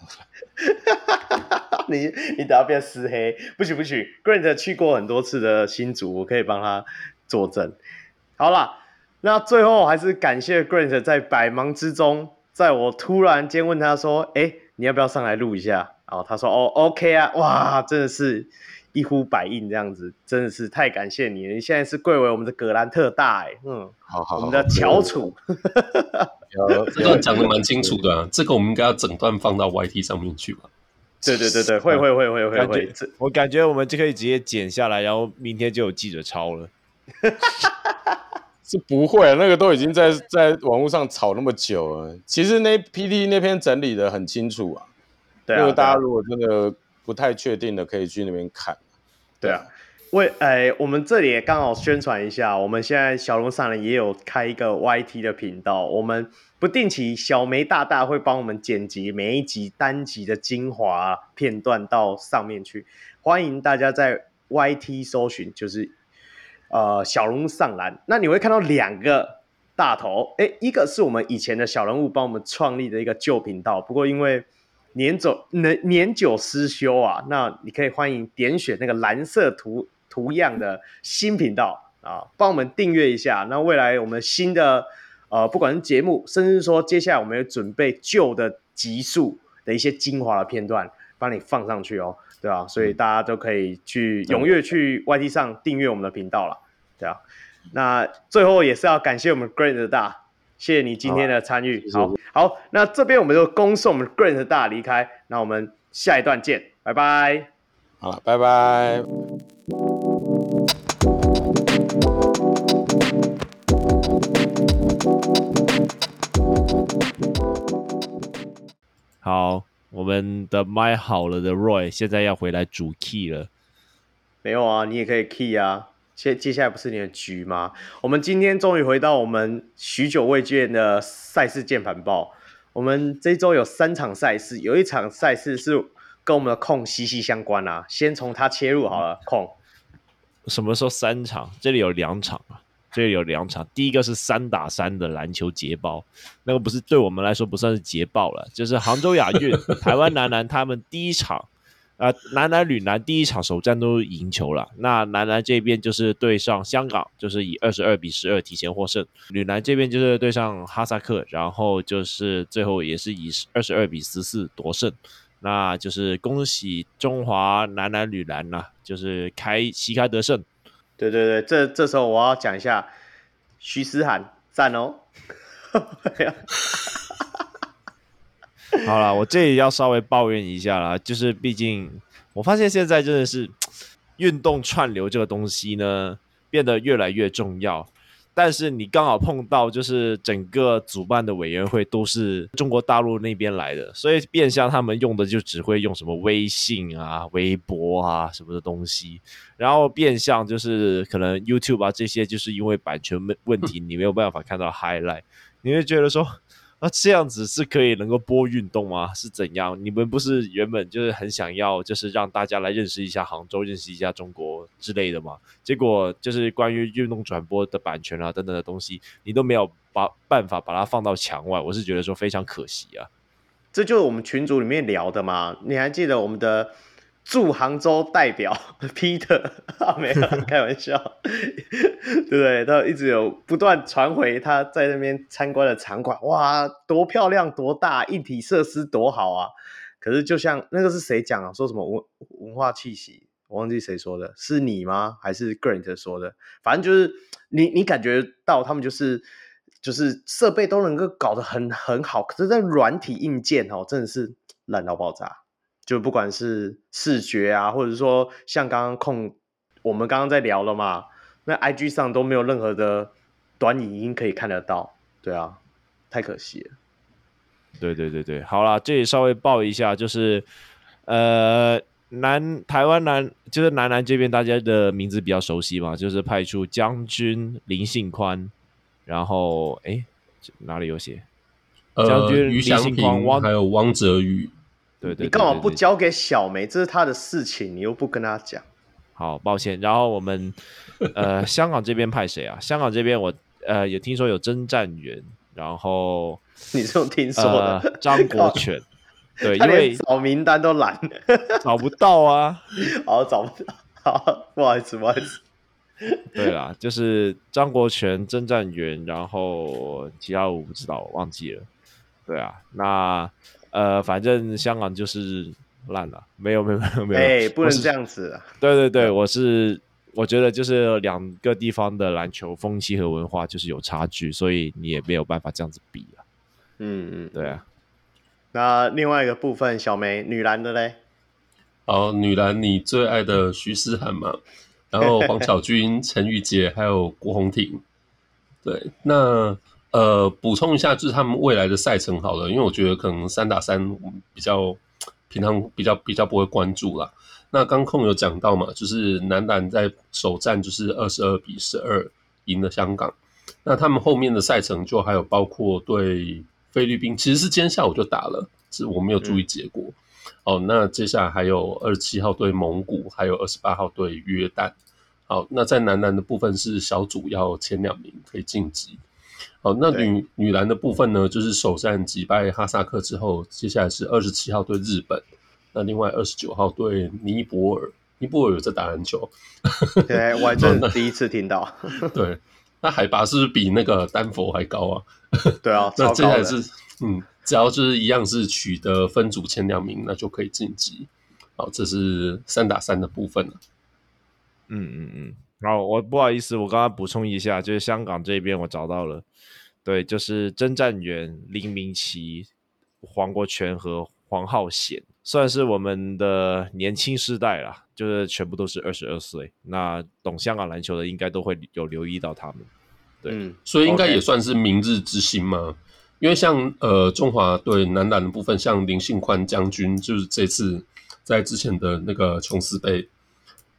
你你等下变私黑，不许不许。Grant 去过很多次的新竹，我可以帮他作证。好了。那最后还是感谢 Grant 在百忙之中，在我突然间问他说：“哎、你要不要上来录一下？”然后他说：“哦，OK 啊，哇，真的是一呼百应这样子，真的是太感谢你了！你现在是贵为我们的格兰特大哎，嗯，好好，好，我们的翘楚，这段讲的蛮清楚的、啊，这个我们应该要整段放到 YT 上面去吧？对对对对，会会会会会会，我感觉我们就可以直接剪下来，然后明天就有记者抄了。是不会，那个都已经在在网络上炒那么久了。其实那 P D 那篇整理的很清楚啊。对啊。那个大家如果真的不太确定的，可以去那边看。对啊。为哎，我们这里也刚好宣传一下，我们现在小龙上人也有开一个 YT 的频道，我们不定期小梅大大会帮我们剪辑每一集单集的精华片段到上面去，欢迎大家在 YT 搜寻，就是。呃，小龙上篮，那你会看到两个大头，诶，一个是我们以前的小人物帮我们创立的一个旧频道，不过因为年走年年久失修啊，那你可以欢迎点选那个蓝色图图样的新频道啊，帮我们订阅一下。那未来我们新的呃，不管是节目，甚至说接下来我们有准备旧的集数的一些精华的片段，帮你放上去哦。对啊，所以大家都可以去踊跃去 YT 上订阅我们的频道了。对啊，那最后也是要感谢我们 Grant 大，谢谢你今天的参与。好，好，好，那这边我们就恭送我们 Grant 大离开，那我们下一段见，拜拜。好，拜拜。好，我们。们的麦好了的 Roy 现在要回来主 key 了。没有啊，你也可以 key 啊。接接下来不是你的局吗？我们今天终于回到我们许久未见的赛事键盘报。我们这周有三场赛事，有一场赛事是跟我们的控息息相关啊。先从它切入好了，控。什么时候三场？这里有两场啊，这里有两场。第一个是三打三的篮球捷报，那个不是对我们来说不算是捷报了，就是杭州亚运 台湾男篮他们第一场。啊、呃，男篮、女篮第一场首战都赢球了。那男篮这边就是对上香港，就是以二十二比十二提前获胜；女篮这边就是对上哈萨克，然后就是最后也是以二十二比十四夺胜。那就是恭喜中华男篮、女篮呐，就是开旗开得胜。对对对，这这时候我要讲一下徐思涵赞哦。好了，我这里要稍微抱怨一下啦，就是毕竟我发现现在真的是运动串流这个东西呢，变得越来越重要。但是你刚好碰到，就是整个主办的委员会都是中国大陆那边来的，所以变相他们用的就只会用什么微信啊、微博啊什么的东西，然后变相就是可能 YouTube 啊这些，就是因为版权问问题，你没有办法看到 highlight，你会觉得说。那这样子是可以能够播运动吗？是怎样？你们不是原本就是很想要，就是让大家来认识一下杭州，认识一下中国之类的吗？结果就是关于运动转播的版权啊等等的东西，你都没有把办法把它放到墙外，我是觉得说非常可惜啊。这就是我们群组里面聊的嘛？你还记得我们的？驻杭州代表 Peter 啊，没有 开玩笑，对不对？他一直有不断传回他在那边参观的场馆，哇，多漂亮，多大，一体设施多好啊！可是就像那个是谁讲啊？说什么文文化气息？我忘记谁说的，是你吗？还是 Grant 说的？反正就是你，你感觉到他们就是就是设备都能够搞得很很好，可是在软体硬件哦，真的是烂到爆炸。就不管是视觉啊，或者说像刚刚控，我们刚刚在聊了嘛，那 IG 上都没有任何的短影音可以看得到，对啊，太可惜了。对对对对，好啦，这里稍微报一下，就是呃，南台湾南就是南南这边大家的名字比较熟悉嘛，就是派出将军林信宽，然后哎哪里有写？将军林信宽，呃、还有汪泽宇。对，对，你干嘛不交给小梅？这是他的事情，你又不跟他讲。好，抱歉。然后我们呃，香港这边派谁啊？香港这边我呃也听说有征战员，然后你这种听说的、呃、张国权，对，因为找名单都懒，找不到啊。好，找不到。好，不好意思，不好意思。对啦，就是张国权征战员，然后其他我不知道，我忘记了。对啊，那。呃，反正香港就是烂了，没有没有没有没有，哎、欸，不能这样子。对对对，我是我觉得就是两个地方的篮球风气和文化就是有差距，所以你也没有办法这样子比啊。嗯嗯，对啊。那另外一个部分，小梅女篮的嘞？哦，女篮你最爱的徐思涵嘛，然后黄巧 君、陈玉洁还有郭宏婷。对，那。呃，补充一下，就是他们未来的赛程好了，因为我觉得可能三打三比较平常比较比较不会关注啦。那刚控有讲到嘛，就是男篮在首战就是二十二比十二赢了香港，那他们后面的赛程就还有包括对菲律宾，其实是今天下午就打了，是我没有注意结果。嗯、哦，那接下来还有二十七号对蒙古，还有二十八号对约旦。好，那在男篮的部分是小组要前两名可以晋级。好，那女女篮的部分呢，就是首战击败哈萨克之后，接下来是二十七号对日本，那另外二十九号对尼泊尔，尼泊尔有在打篮球，对，我还真第一次听到。对，那海拔是不是比那个丹佛还高啊？对啊，那接下来是嗯，只要就是一样是取得分组前两名，那就可以晋级。好，这是三打三的部分了。嗯嗯嗯。然后我不好意思，我刚刚补充一下，就是香港这边我找到了，对，就是曾战元林明奇、黄国权和黄浩贤，算是我们的年轻世代啦，就是全部都是二十二岁。那懂香港篮球的应该都会有留意到他们，对，嗯，所以应该也算是明日之星嘛？因为像呃中华队男篮的部分，像林信宽将军，就是这次在之前的那个琼斯杯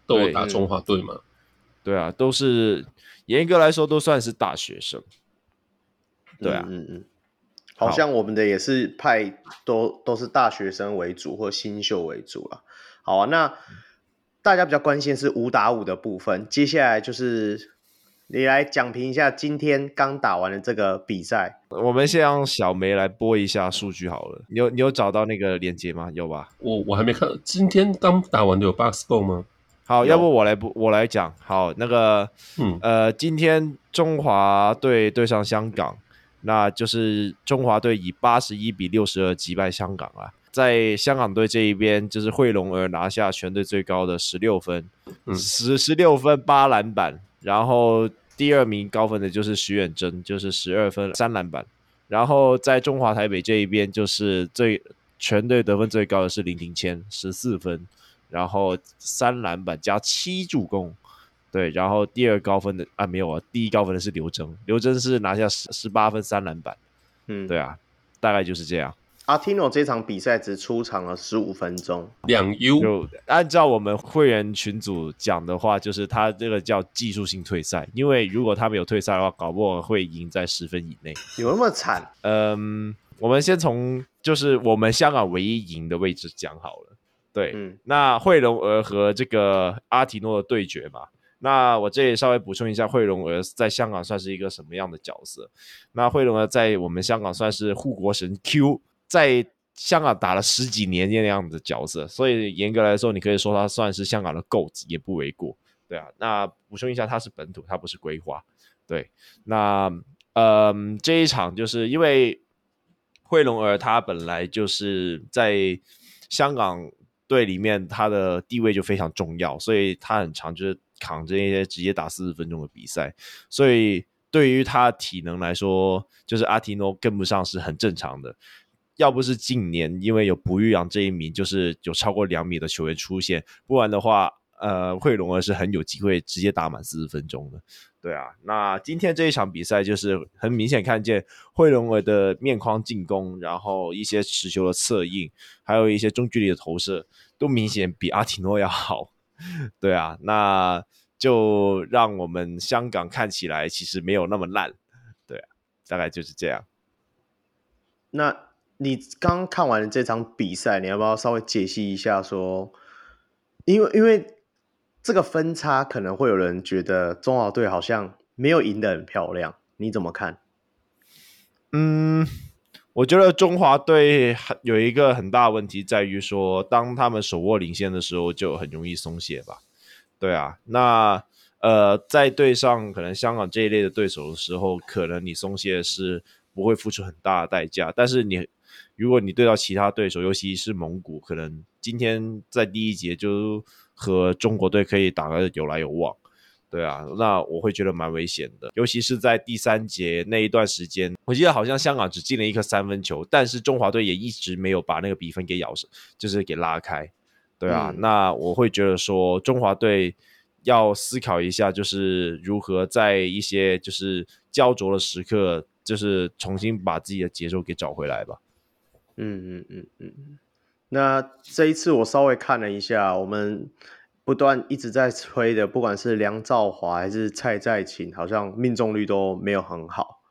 都有打中华队嘛。对啊，都是严格来说都算是大学生。对啊，嗯嗯，好像我们的也是派都都是大学生为主或新秀为主了。好啊，那大家比较关心是五打五的部分，接下来就是。你来讲评一下今天刚打完的这个比赛。我们先让小梅来播一下数据好了。你有你有找到那个链接吗？有吧？我我还没看。今天刚打完的有 Basketball 吗？好，要不我来不，我来讲。好，那个，嗯，呃，今天中华队对上香港，那就是中华队以八十一比六十二击败香港啊。在香港队这一边，就是惠龙儿拿下全队最高的十六分，十十六分八篮板，然后。第二名高分的就是徐远征，就是十二分三篮板。然后在中华台北这一边，就是最全队得分最高的是林庭谦，十四分，然后三篮板加七助攻。对，然后第二高分的啊没有啊，第一高分的是刘铮，刘铮是拿下十十八分三篮板。嗯，对啊，大概就是这样。阿提诺这场比赛只出场了十五分钟，两 U。就按照我们会员群组讲的话，就是他这个叫技术性退赛，因为如果他没有退赛的话，搞不好会赢在十分以内。有那么惨？嗯，我们先从就是我们香港唯一赢的位置讲好了。对，嗯，那惠龙儿和这个阿提诺的对决嘛，那我这里稍微补充一下，惠龙儿在香港算是一个什么样的角色？那惠龙儿在我们香港算是护国神 Q。在香港打了十几年那样的角色，所以严格来说，你可以说他算是香港的 GOAT 也不为过。对啊，那补充一下，他是本土，他不是规划。对，那嗯，这一场就是因为惠龙儿他本来就是在香港队里面，他的地位就非常重要，所以他很长就是扛着一些直接打四十分钟的比赛，所以对于他体能来说，就是阿提诺跟不上是很正常的。要不是近年因为有卜育阳这一名就是有超过两米的球员出现，不然的话，呃，惠龙儿是很有机会直接打满四十分钟的。对啊，那今天这一场比赛就是很明显看见惠龙儿的面框进攻，然后一些持球的策应，还有一些中距离的投射，都明显比阿提诺要好。对啊，那就让我们香港看起来其实没有那么烂。对啊，大概就是这样。那。你刚看完这场比赛，你要不要稍微解析一下？说，因为因为这个分差，可能会有人觉得中华队好像没有赢得很漂亮，你怎么看？嗯，我觉得中华队有一个很大的问题在于说，当他们手握领先的时候，就很容易松懈吧。对啊，那呃，在对上可能香港这一类的对手的时候，可能你松懈是不会付出很大的代价，但是你。如果你对到其他对手，尤其是蒙古，可能今天在第一节就和中国队可以打个有来有往，对啊，那我会觉得蛮危险的。尤其是在第三节那一段时间，我记得好像香港只进了一颗三分球，但是中华队也一直没有把那个比分给咬，就是给拉开，对啊，嗯、那我会觉得说中华队要思考一下，就是如何在一些就是焦灼的时刻，就是重新把自己的节奏给找回来吧。嗯嗯嗯嗯，那这一次我稍微看了一下，我们不断一直在吹的，不管是梁兆华还是蔡在勤，好像命中率都没有很好。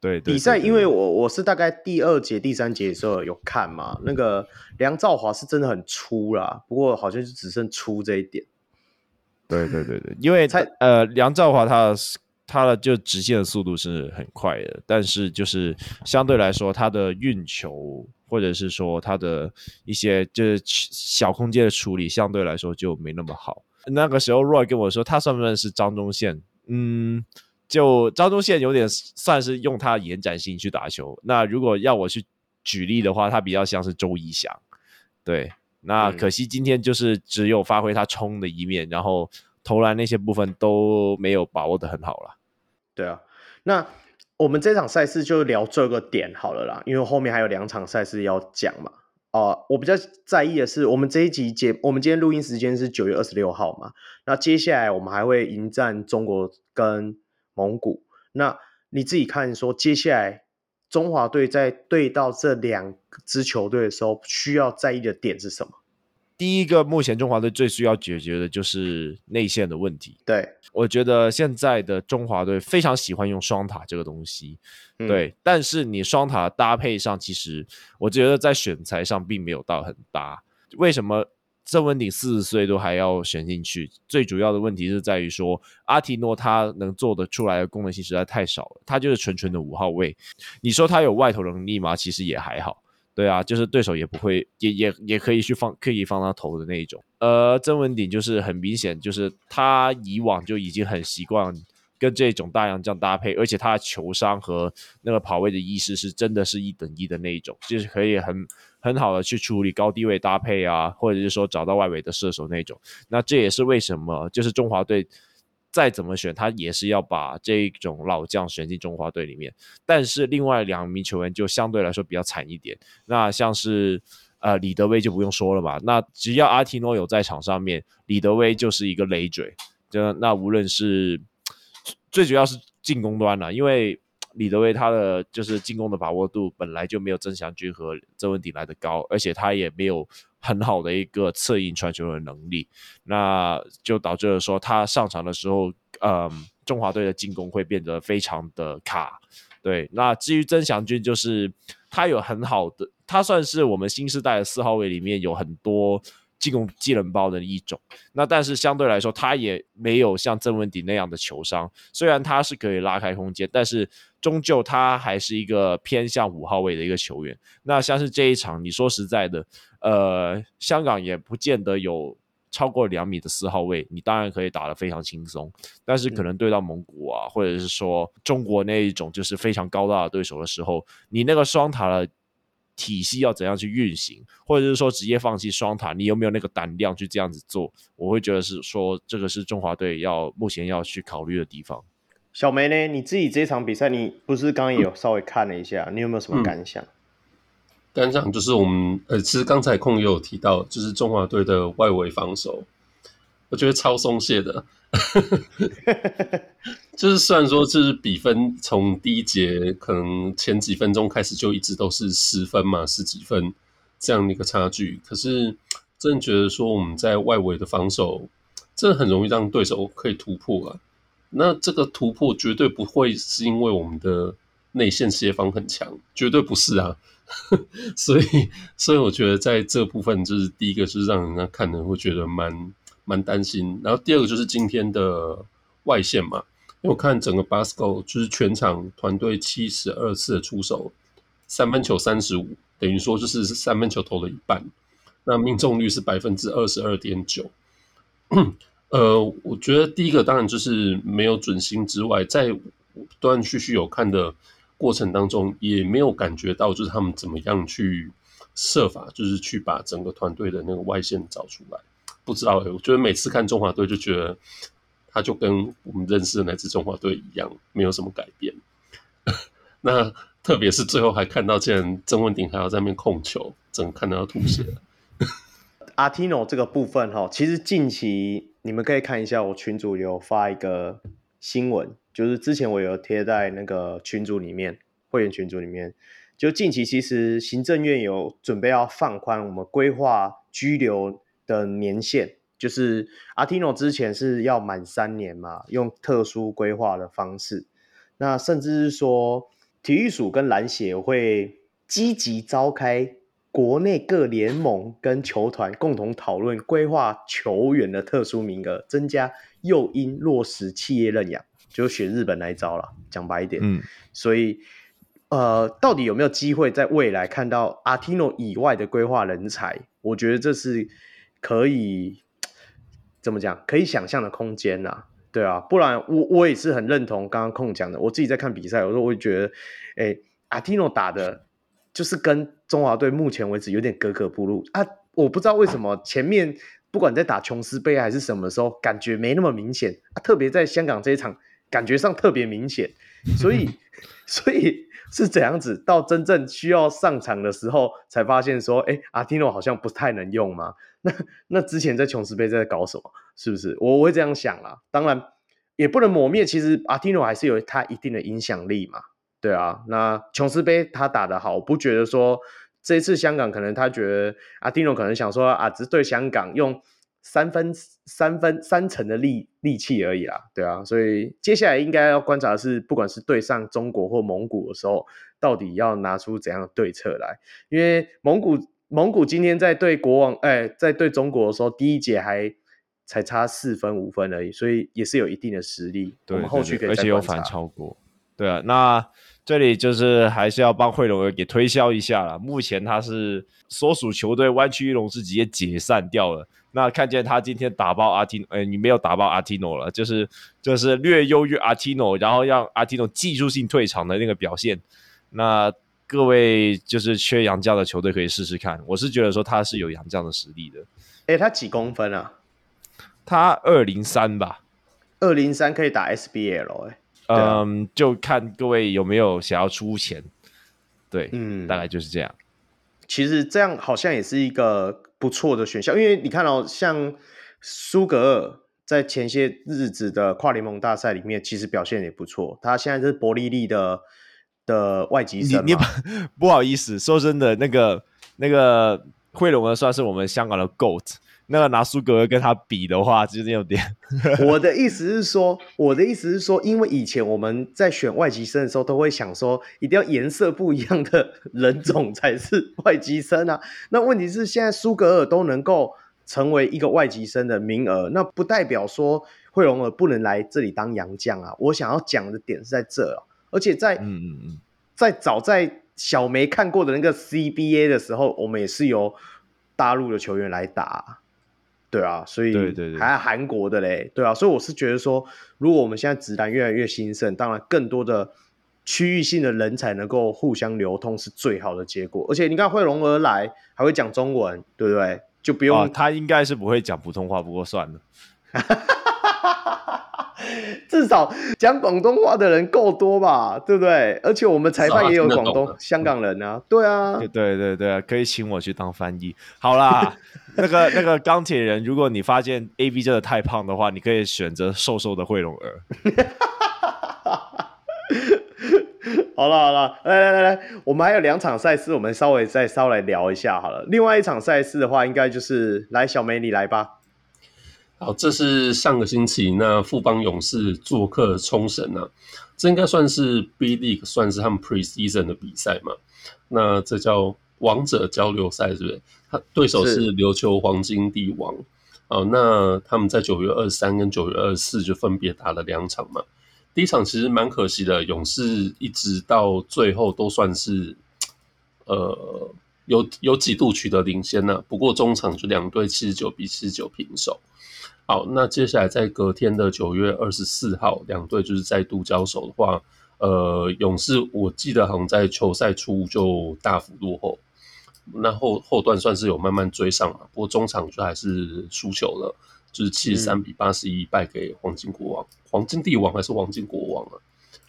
对，对，对，对，比赛因为我我是大概第二节、第三节的时候有看嘛，那个梁兆华是真的很粗啦，不过好像就只剩粗这一点。对对对对，因为蔡呃梁兆华他。他的就直线的速度是很快的，但是就是相对来说，他的运球或者是说他的一些就是小空间的处理，相对来说就没那么好。那个时候，Roy 跟我说，他算不算是张宗宪？嗯，就张宗宪有点算是用他的延展性去打球。那如果要我去举例的话，他比较像是周怡翔。对，那可惜今天就是只有发挥他冲的一面，然后投篮那些部分都没有把握的很好了。对啊，那我们这场赛事就聊这个点好了啦，因为后面还有两场赛事要讲嘛。哦、我比较在意的是，我们这一集节，我们今天录音时间是九月二十六号嘛，那接下来我们还会迎战中国跟蒙古。那你自己看说，接下来中华队在对到这两支球队的时候，需要在意的点是什么？第一个，目前中华队最需要解决的就是内线的问题。对，我觉得现在的中华队非常喜欢用双塔这个东西。嗯、对，但是你双塔搭配上，其实我觉得在选材上并没有到很搭。为什么郑文鼎四十岁都还要选进去？最主要的问题是在于说，阿提诺他能做得出来的功能性实在太少了，他就是纯纯的五号位。你说他有外投能力吗？其实也还好。对啊，就是对手也不会，也也也可以去放，可以放他投的那一种。呃，曾文鼎就是很明显，就是他以往就已经很习惯跟这种大洋将搭配，而且他的球商和那个跑位的意识是真的是一等一的那一种，就是可以很很好的去处理高低位搭配啊，或者是说找到外围的射手那种。那这也是为什么就是中华队。再怎么选，他也是要把这种老将选进中华队里面。但是另外两名球员就相对来说比较惨一点。那像是呃李德威就不用说了吧。那只要阿提诺有在场上面，李德威就是一个累赘。就那无论是最主要是进攻端了，因为李德威他的就是进攻的把握度本来就没有曾祥军和曾文鼎来的高，而且他也没有。很好的一个策应传球的能力，那就导致了说他上场的时候，嗯，中华队的进攻会变得非常的卡。对，那至于曾祥军，就是他有很好的，他算是我们新时代的四号位里面有很多进攻技能包的一种。那但是相对来说，他也没有像曾文鼎那样的球商，虽然他是可以拉开空间，但是终究他还是一个偏向五号位的一个球员。那像是这一场，你说实在的。呃，香港也不见得有超过两米的四号位，你当然可以打得非常轻松，但是可能对到蒙古啊，或者是说中国那一种就是非常高大的对手的时候，你那个双塔的体系要怎样去运行，或者是说直接放弃双塔，你有没有那个胆量去这样子做？我会觉得是说这个是中华队要目前要去考虑的地方。小梅呢？你自己这场比赛，你不是刚刚也有稍微看了一下，嗯、你有没有什么感想？嗯刚讲就是我们呃，其实刚才空也有提到，就是中华队的外围防守，我觉得超松懈的。就是虽然说，就是比分从第一节可能前几分钟开始就一直都是十分嘛，十几分这样的一个差距，可是真的觉得说我们在外围的防守，真的很容易让对手可以突破啊。那这个突破绝对不会是因为我们的内线协防很强，绝对不是啊。所以，所以我觉得在这部分，就是第一个是让人家看的会觉得蛮蛮担心。然后第二个就是今天的外线嘛，因为我看整个 Basco 就是全场团队七十二次的出手，三分球三十五，等于说就是三分球投了一半，那命中率是百分之二十二点九。呃，我觉得第一个当然就是没有准心之外，在断断续续有看的。过程当中也没有感觉到，就是他们怎么样去设法，就是去把整个团队的那个外线找出来。不知道、我觉得每次看中华队就觉得，他就跟我们认识的那支中华队一样，没有什么改变。那特别是最后还看到，竟然曾文鼎还要在那边控球，整看到要吐血了。阿提诺这个部分哈，其实近期你们可以看一下，我群主有发一个新闻。就是之前我有贴在那个群组里面，会员群组里面，就近期其实行政院有准备要放宽我们规划居留的年限，就是阿提诺之前是要满三年嘛，用特殊规划的方式，那甚至是说体育署跟篮协会积极召开国内各联盟跟球团共同讨论规划球员的特殊名额，增加诱因，落实企业认养。就学日本那一招了，讲白一点，嗯，所以，呃，到底有没有机会在未来看到阿提诺以外的规划人才？我觉得这是可以怎么讲，可以想象的空间呐，对啊，不然我我也是很认同刚刚空讲的，我自己在看比赛，有时候我会觉得，哎、阿提诺打的，就是跟中华队目前为止有点格格不入啊，我不知道为什么前面不管在打琼斯杯还是什么时候，感觉没那么明显，特别在香港这一场。感觉上特别明显，所以所以是怎样子？到真正需要上场的时候，才发现说，哎、欸，阿提诺好像不太能用嘛。那那之前在琼斯杯在搞什么？是不是？我我会这样想啦。当然，也不能抹灭，其实阿提诺还是有他一定的影响力嘛。对啊，那琼斯杯他打得好，我不觉得说这一次香港可能他觉得阿蒂诺可能想说啊，只是对香港用三分三分三成的力力气而已啦，对啊，所以接下来应该要观察的是，不管是对上中国或蒙古的时候，到底要拿出怎样的对策来，因为蒙古蒙古今天在对国王哎，在对中国的时候，第一节还才差四分五分而已，所以也是有一定的实力，对对对，我们后续可以再观察，而且有反超过。对啊，那这里就是还是要帮惠龙儿给推销一下了。目前他是所属球队湾区一龙是直接解散掉了。那看见他今天打爆阿提，呃，你没有打爆阿提诺了，就是就是略优于阿提诺，然后让阿提诺技术性退场的那个表现。那各位就是缺杨将的球队可以试试看。我是觉得说他是有杨将的实力的。诶，他几公分啊？他二零三吧，二零三可以打 SBL 诶。嗯，就看各位有没有想要出钱，对，嗯，大概就是这样。其实这样好像也是一个不错的选项，因为你看到、哦、像苏格尔在前些日子的跨联盟大赛里面，其实表现也不错。他现在是伯利利的的外籍生你，你不好意思，说真的，那个那个惠龙呢，算是我们香港的 GOAT。那个拿苏格尔跟他比的话，就是有点。我的意思是说，我的意思是说，因为以前我们在选外籍生的时候，都会想说，一定要颜色不一样的人种才是外籍生啊。那问题是，现在苏格尔都能够成为一个外籍生的名额，那不代表说惠龙尔不能来这里当洋将啊。我想要讲的点是在这啊，而且在嗯嗯嗯，在早在小梅看过的那个 CBA 的时候，我们也是由大陆的球员来打。对啊，所以还有韩国的嘞，对，啊，所以我是觉得说，如果我们现在直男越来越兴盛，当然更多的区域性的人才能够互相流通是最好的结果。而且你看惠龙而来还会讲中文，对不对？就不用、啊、他应该是不会讲普通话，不过算了。至少讲广东话的人够多吧，对不对？而且我们裁判也有广东香港人啊，对啊，对对对对啊，可以请我去当翻译。好啦，那个那个钢铁人，如果你发现 AB 真的太胖的话，你可以选择瘦瘦的惠龙儿。好了好了，来来来来，我们还有两场赛事，我们稍微再稍微聊一下好了。另外一场赛事的话，应该就是来小梅你来吧。好，这是上个星期那富邦勇士做客冲绳啊，这应该算是 B League，算是他们 Preseason 的比赛嘛。那这叫王者交流赛，是不是？他对手是琉球黄金帝王。哦，那他们在九月二十三跟九月二十四就分别打了两场嘛。第一场其实蛮可惜的，勇士一直到最后都算是呃有有几度取得领先呢、啊，不过中场就两队七十九比七十九平手。好，那接下来在隔天的九月二十四号，两队就是再度交手的话，呃，勇士我记得好像在球赛初就大幅落后，那后后段算是有慢慢追上嘛，不过中场就还是输球了，就是七十三比八十一败给黄金国王，黄金帝王还是黄金国王啊？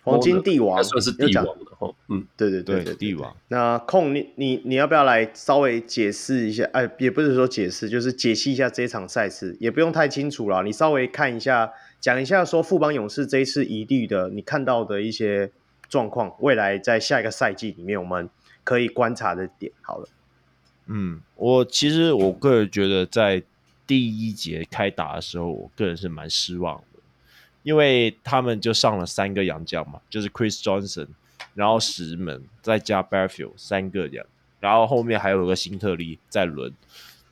黄金帝王还算是帝王的哈，嗯，对对对对，对，帝王。那控你你你要不要来稍微解释一下？哎，也不是说解释，就是解析一下这场赛事，也不用太清楚了。你稍微看一下，讲一下说富邦勇士这一次疑虑的，你看到的一些状况，未来在下一个赛季里面我们可以观察的点。好了，嗯，我其实我个人觉得在第一节开打的时候，我个人是蛮失望。因为他们就上了三个洋将嘛，就是 Chris Johnson，然后石门再加 Barfield 三个洋，然后后面还有个辛特利在轮，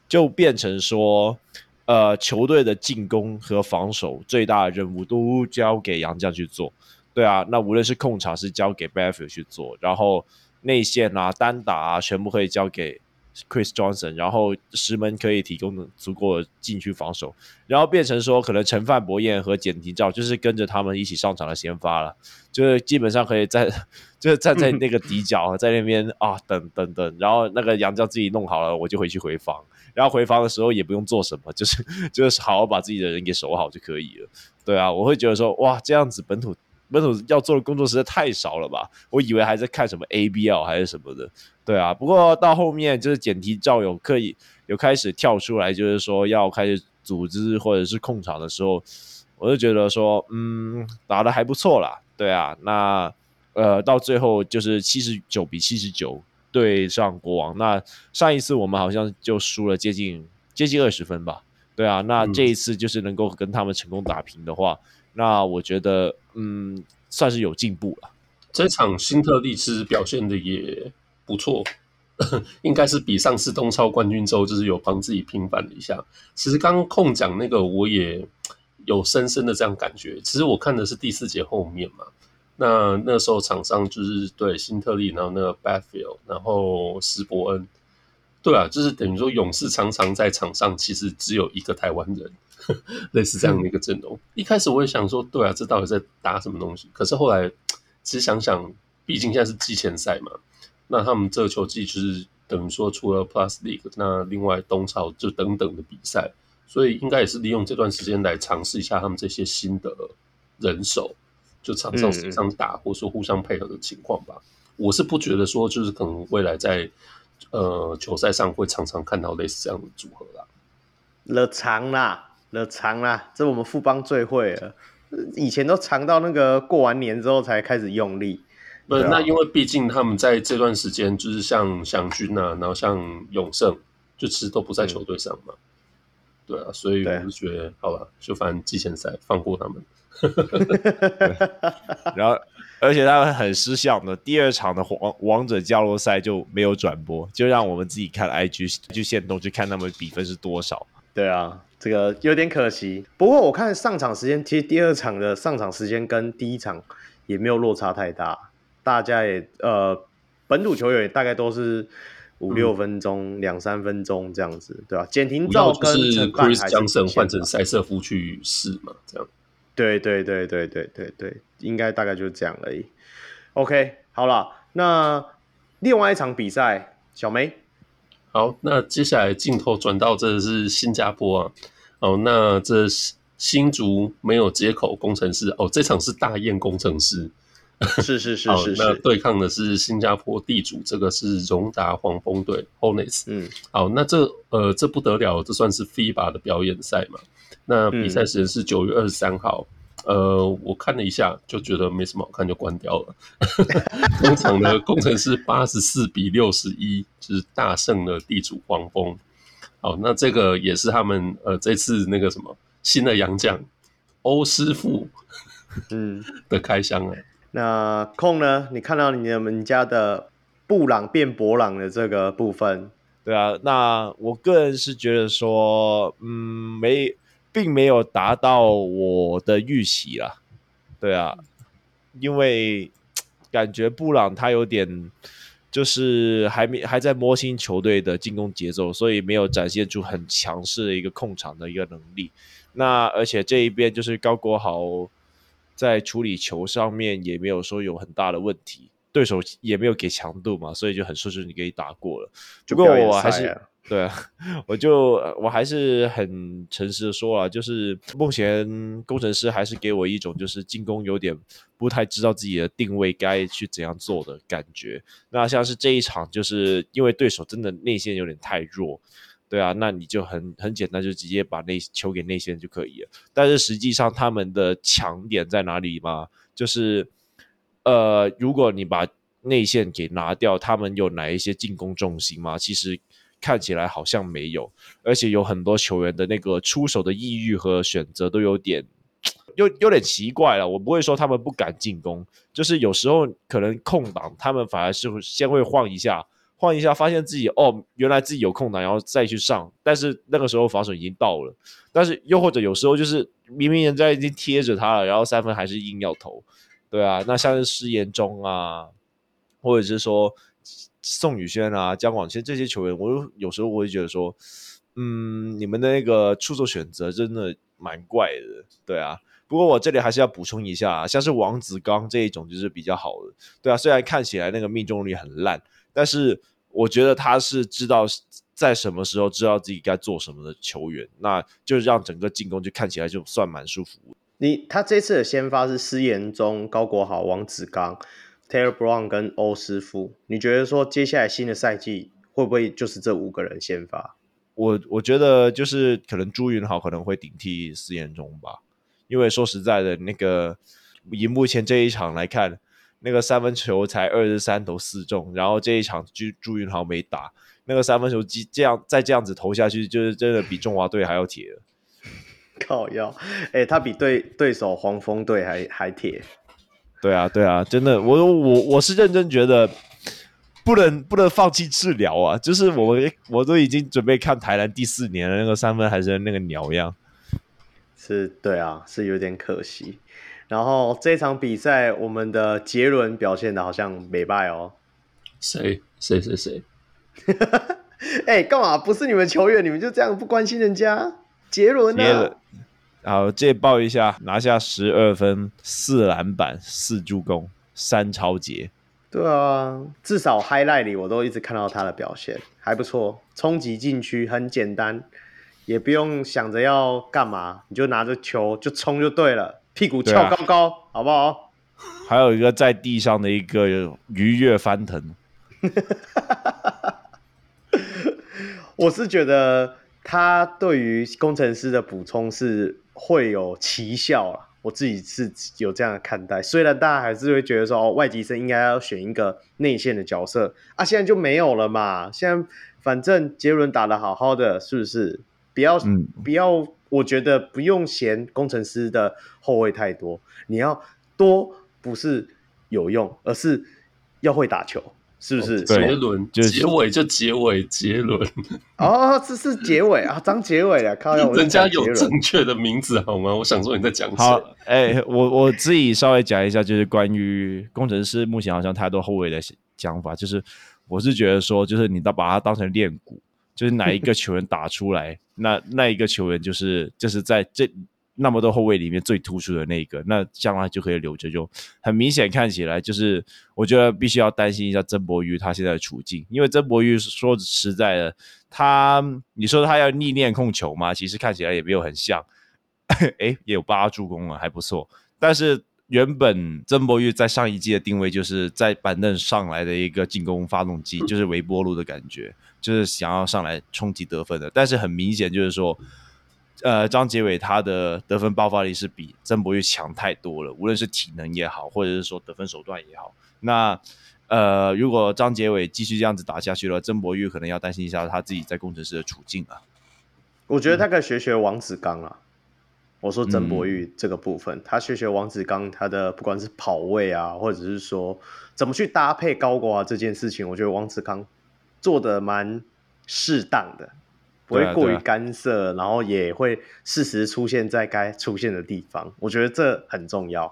就变成说，呃，球队的进攻和防守最大的任务都交给洋将去做。对啊，那无论是控场是交给 Barfield 去做，然后内线啊、单打啊，全部可以交给。Chris Johnson，然后石门可以提供足够的禁区防守，然后变成说可能陈范博彦和简廷照就是跟着他们一起上场的先发了，就是基本上可以在 就是站在那个底角，在那边啊等等等，然后那个杨将自己弄好了，我就回去回防，然后回防的时候也不用做什么，就是 就是好好把自己的人给守好就可以了。对啊，我会觉得说哇，这样子本土。本土要做的工作实在太少了吧？我以为还在看什么 ABL 还是什么的，对啊。不过到后面就是简提照有可以有开始跳出来，就是说要开始组织或者是控场的时候，我就觉得说，嗯，打的还不错啦，对啊。那呃，到最后就是七十九比七十九对上国王。那上一次我们好像就输了接近接近二十分吧？对啊，那这一次就是能够跟他们成功打平的话，嗯、那我觉得嗯，算是有进步了。这场新特利其实表现的也不错，应该是比上次东超冠军之后就是有帮自己平反了一下。其实刚刚控讲那个我也有深深的这样感觉。其实我看的是第四节后面嘛。那那时候场上就是对新特利，然后那个 Battlefield，然后斯伯恩，对啊，就是等于说勇士常常在场上其实只有一个台湾人，类似这样的一个阵容。一开始我也想说，对啊，这到底在打什么东西？可是后来其实想想，毕竟现在是季前赛嘛，那他们这个球季就是等于说除了 Plus League，那另外东超就等等的比赛，所以应该也是利用这段时间来尝试一下他们这些新的人手。就场上上打，或者说互相配合的情况吧。嗯、我是不觉得说，就是可能未来在呃球赛上会常常看到类似这样的组合啦。了长啦，了长啦，这我们富邦最会了。以前都长到那个过完年之后才开始用力。不是，那因为毕竟他们在这段时间，就是像祥军啊，然后像永胜，就其实都不在球队上嘛。嗯、对啊，所以我就觉得，好吧，就反正季前赛放过他们。然后，而且他们很失效的，第二场的王王者降落赛就没有转播，就让我们自己看 IG 就线动去看他们比分是多少。对啊，这个有点可惜。不过我看上场时间，其实第二场的上场时间跟第一场也没有落差太大，大家也呃本土球员也大概都是五六分钟、两、嗯、三分钟这样子，对吧、啊？简廷照跟陈半还是换成塞瑟夫去试嘛，这样。对对对对对对对，应该大概就是这样而已。OK，好了，那另外一场比赛，小梅，好，那接下来镜头转到这是新加坡啊，哦，那这新竹没有接口工程师哦，这场是大雁攻城狮，是是是是，是，那对抗的是新加坡地主，这个是荣达黄蜂队 Hornets，嗯，好，那这呃这不得了，这算是 FIBA 的表演赛嘛。那比赛时间是九月二十三号，嗯，呃，我看了一下，就觉得没什么好看，就关掉了。通常呢，攻城狮八十四比六十一，就是大胜了地主黄蜂。好，那这个也是他们呃这次那个什么新的洋将欧师傅嗯的开箱啊。那控呢？你看到你们家的布朗变博朗的这个部分，对啊，那我个人是觉得说，嗯，没。并没有达到我的预期啦，对啊，因为感觉布朗他有点就是还没还在摸清球队的进攻节奏，所以没有展现出很强势的一个控场的一个能力。那而且这一边就是高国豪在处理球上面也没有说有很大的问题，对手也没有给强度嘛，所以就很顺顺你可以打过了。不过我还是。对啊，我就我还是很诚实的说啊，就是目前工程师还是给我一种就是进攻有点不太知道自己的定位该去怎样做的感觉。那像是这一场，就是因为对手真的内线有点太弱，对啊，那你就很很简单就直接把内球给内线就可以了。但是实际上他们的强点在哪里吗？就是呃，如果你把内线给拿掉，他们有哪一些进攻重心吗？其实。看起来好像没有，而且有很多球员的那个出手的意欲和选择都有点，有有点奇怪了。我不会说他们不敢进攻，就是有时候可能空档，他们反而是先会晃一下，晃一下，发现自己哦，原来自己有空档，然后再去上。但是那个时候防守已经到了，但是又或者有时候就是明明人家已经贴着他了，然后三分还是硬要投，对啊，那像是施延中啊，或者是说。宋宇轩啊，姜广谦这些球员，我有时候我会觉得说，嗯，你们的那个出手选择真的蛮怪的，对啊。不过我这里还是要补充一下啊，像是王子刚这一种就是比较好的，对啊。虽然看起来那个命中率很烂，但是我觉得他是知道在什么时候知道自己该做什么的球员，那就是让整个进攻就看起来就算蛮舒服。你他这次的先发是施延中、高国豪、王子刚。Taylor Brown 跟欧师傅，你觉得说接下来新的赛季会不会就是这五个人先发？我我觉得就是可能朱云豪可能会顶替施延中吧，因为说实在的，那个以目前这一场来看，那个三分球才二十三投四中，然后这一场朱朱云豪没打，那个三分球机这样再这样子投下去，就是真的比中华队还要铁了。靠腰，哎、欸，他比对对手黄蜂队还还铁。对啊，对啊，真的，我我我是认真觉得不能不能放弃治疗啊！就是我我都已经准备看台南第四年了，那个三分还是那个鸟样。是，对啊，是有点可惜。然后这场比赛，我们的杰伦表现的好像没败哦。谁谁谁谁？哎，干嘛？不是你们球员，你们就这样不关心人家？杰伦呢？好，借报一下，拿下十二分、四篮板、四助攻、三超节。对啊，至少 highlight 里我都一直看到他的表现还不错，冲击禁区很简单，也不用想着要干嘛，你就拿着球就冲就对了，屁股翘高高，啊、好不好？还有一个在地上的一个鱼跃翻腾。我是觉得他对于工程师的补充是。会有奇效啊！我自己是有这样的看待。虽然大家还是会觉得说，哦，外籍生应该要选一个内线的角色啊，现在就没有了嘛。现在反正杰伦打的好好的，是不是？不要、嗯、不要，我觉得不用嫌工程师的后卫太多，你要多不是有用，而是要会打球。是不是杰伦？结尾就结尾，杰伦。哦，这是结尾啊，张结尾啊，靠！人家有正确的名字好吗？我想说你在讲好，哎、欸，我我自己稍微讲一下，就是关于工程师目前好像太多后卫的讲法，就是我是觉得说，就是你都把它当成练鼓，就是哪一个球员打出来，那那一个球员就是就是在这。那么多后卫里面最突出的那一个，那将来就可以留着，就很明显看起来就是，我觉得必须要担心一下曾博玉他现在的处境，因为曾博玉说实在的，他你说他要逆练控球吗？其实看起来也没有很像，诶，也有八助攻了，还不错。但是原本曾博玉在上一季的定位就是在板凳上来的一个进攻发动机，就是微波炉的感觉，就是想要上来冲击得分的。但是很明显就是说。呃，张杰伟他的得分爆发力是比曾博玉强太多了，无论是体能也好，或者是说得分手段也好。那呃，如果张杰伟继续这样子打下去了，曾博玉可能要担心一下他自己在工程师的处境啊。我觉得他可以学学王子刚啊。我说曾博玉这个部分，嗯、他学学王子刚，他的不管是跑位啊，或者是说怎么去搭配高挂啊这件事情，我觉得王子刚做的蛮适当的。不会过于干涉，啊啊、然后也会适时出现在该出现的地方。我觉得这很重要。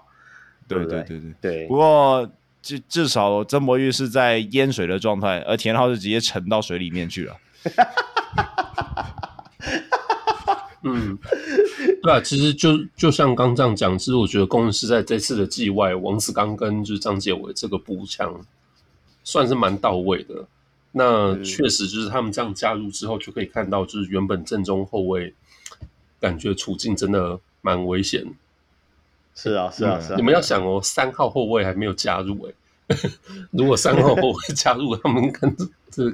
对对对对对。不过至至少曾博玉是在淹水的状态，而田浩是直接沉到水里面去了。嗯，对啊，其实就就像刚这样讲，其实我觉得攻城狮在这次的季外，王子刚跟就是张杰伟这个步枪算是蛮到位的。那确实就是他们这样加入之后，就可以看到，就是原本正中后卫感觉处境真的蛮危险。是啊，是啊，是啊。你们要想哦，三号后卫还没有加入哎，如果三号后卫加入，他们可能这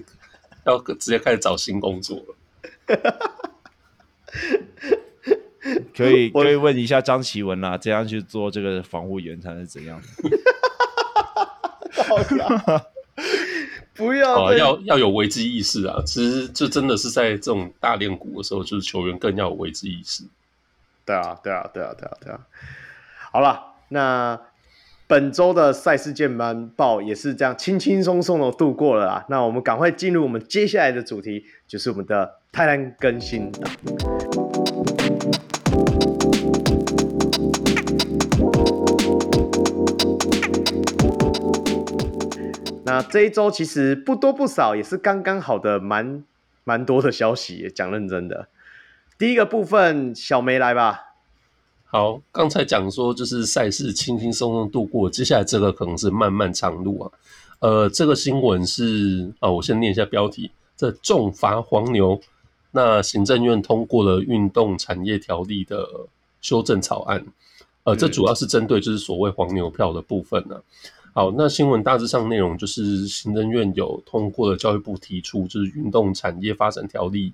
要直接开始找新工作了。可以可以问一下张琪文啊，怎样去做这个防护员才是怎样？好呀。不要、呃、要要有危机意识啊！其实这真的是在这种大练鼓的时候，就是球员更要有危机意识。对啊，对啊，对啊，对啊，对啊。好了，那本周的赛事键盘报也是这样轻轻松松的度过了啊。那我们赶快进入我们接下来的主题，就是我们的泰兰更新那这一周其实不多不少，也是刚刚好的蛮蛮多的消息。讲认真的，第一个部分，小梅来吧。好，刚才讲说就是赛事轻轻松松度过，接下来这个可能是漫漫长路啊。呃，这个新闻是啊，我先念一下标题：这重罚黄牛。那行政院通过了运动产业条例的修正草案，呃，这主要是针对就是所谓黄牛票的部分呢、啊。好，那新闻大致上内容就是行政院有通过了教育部提出就是运动产业发展条例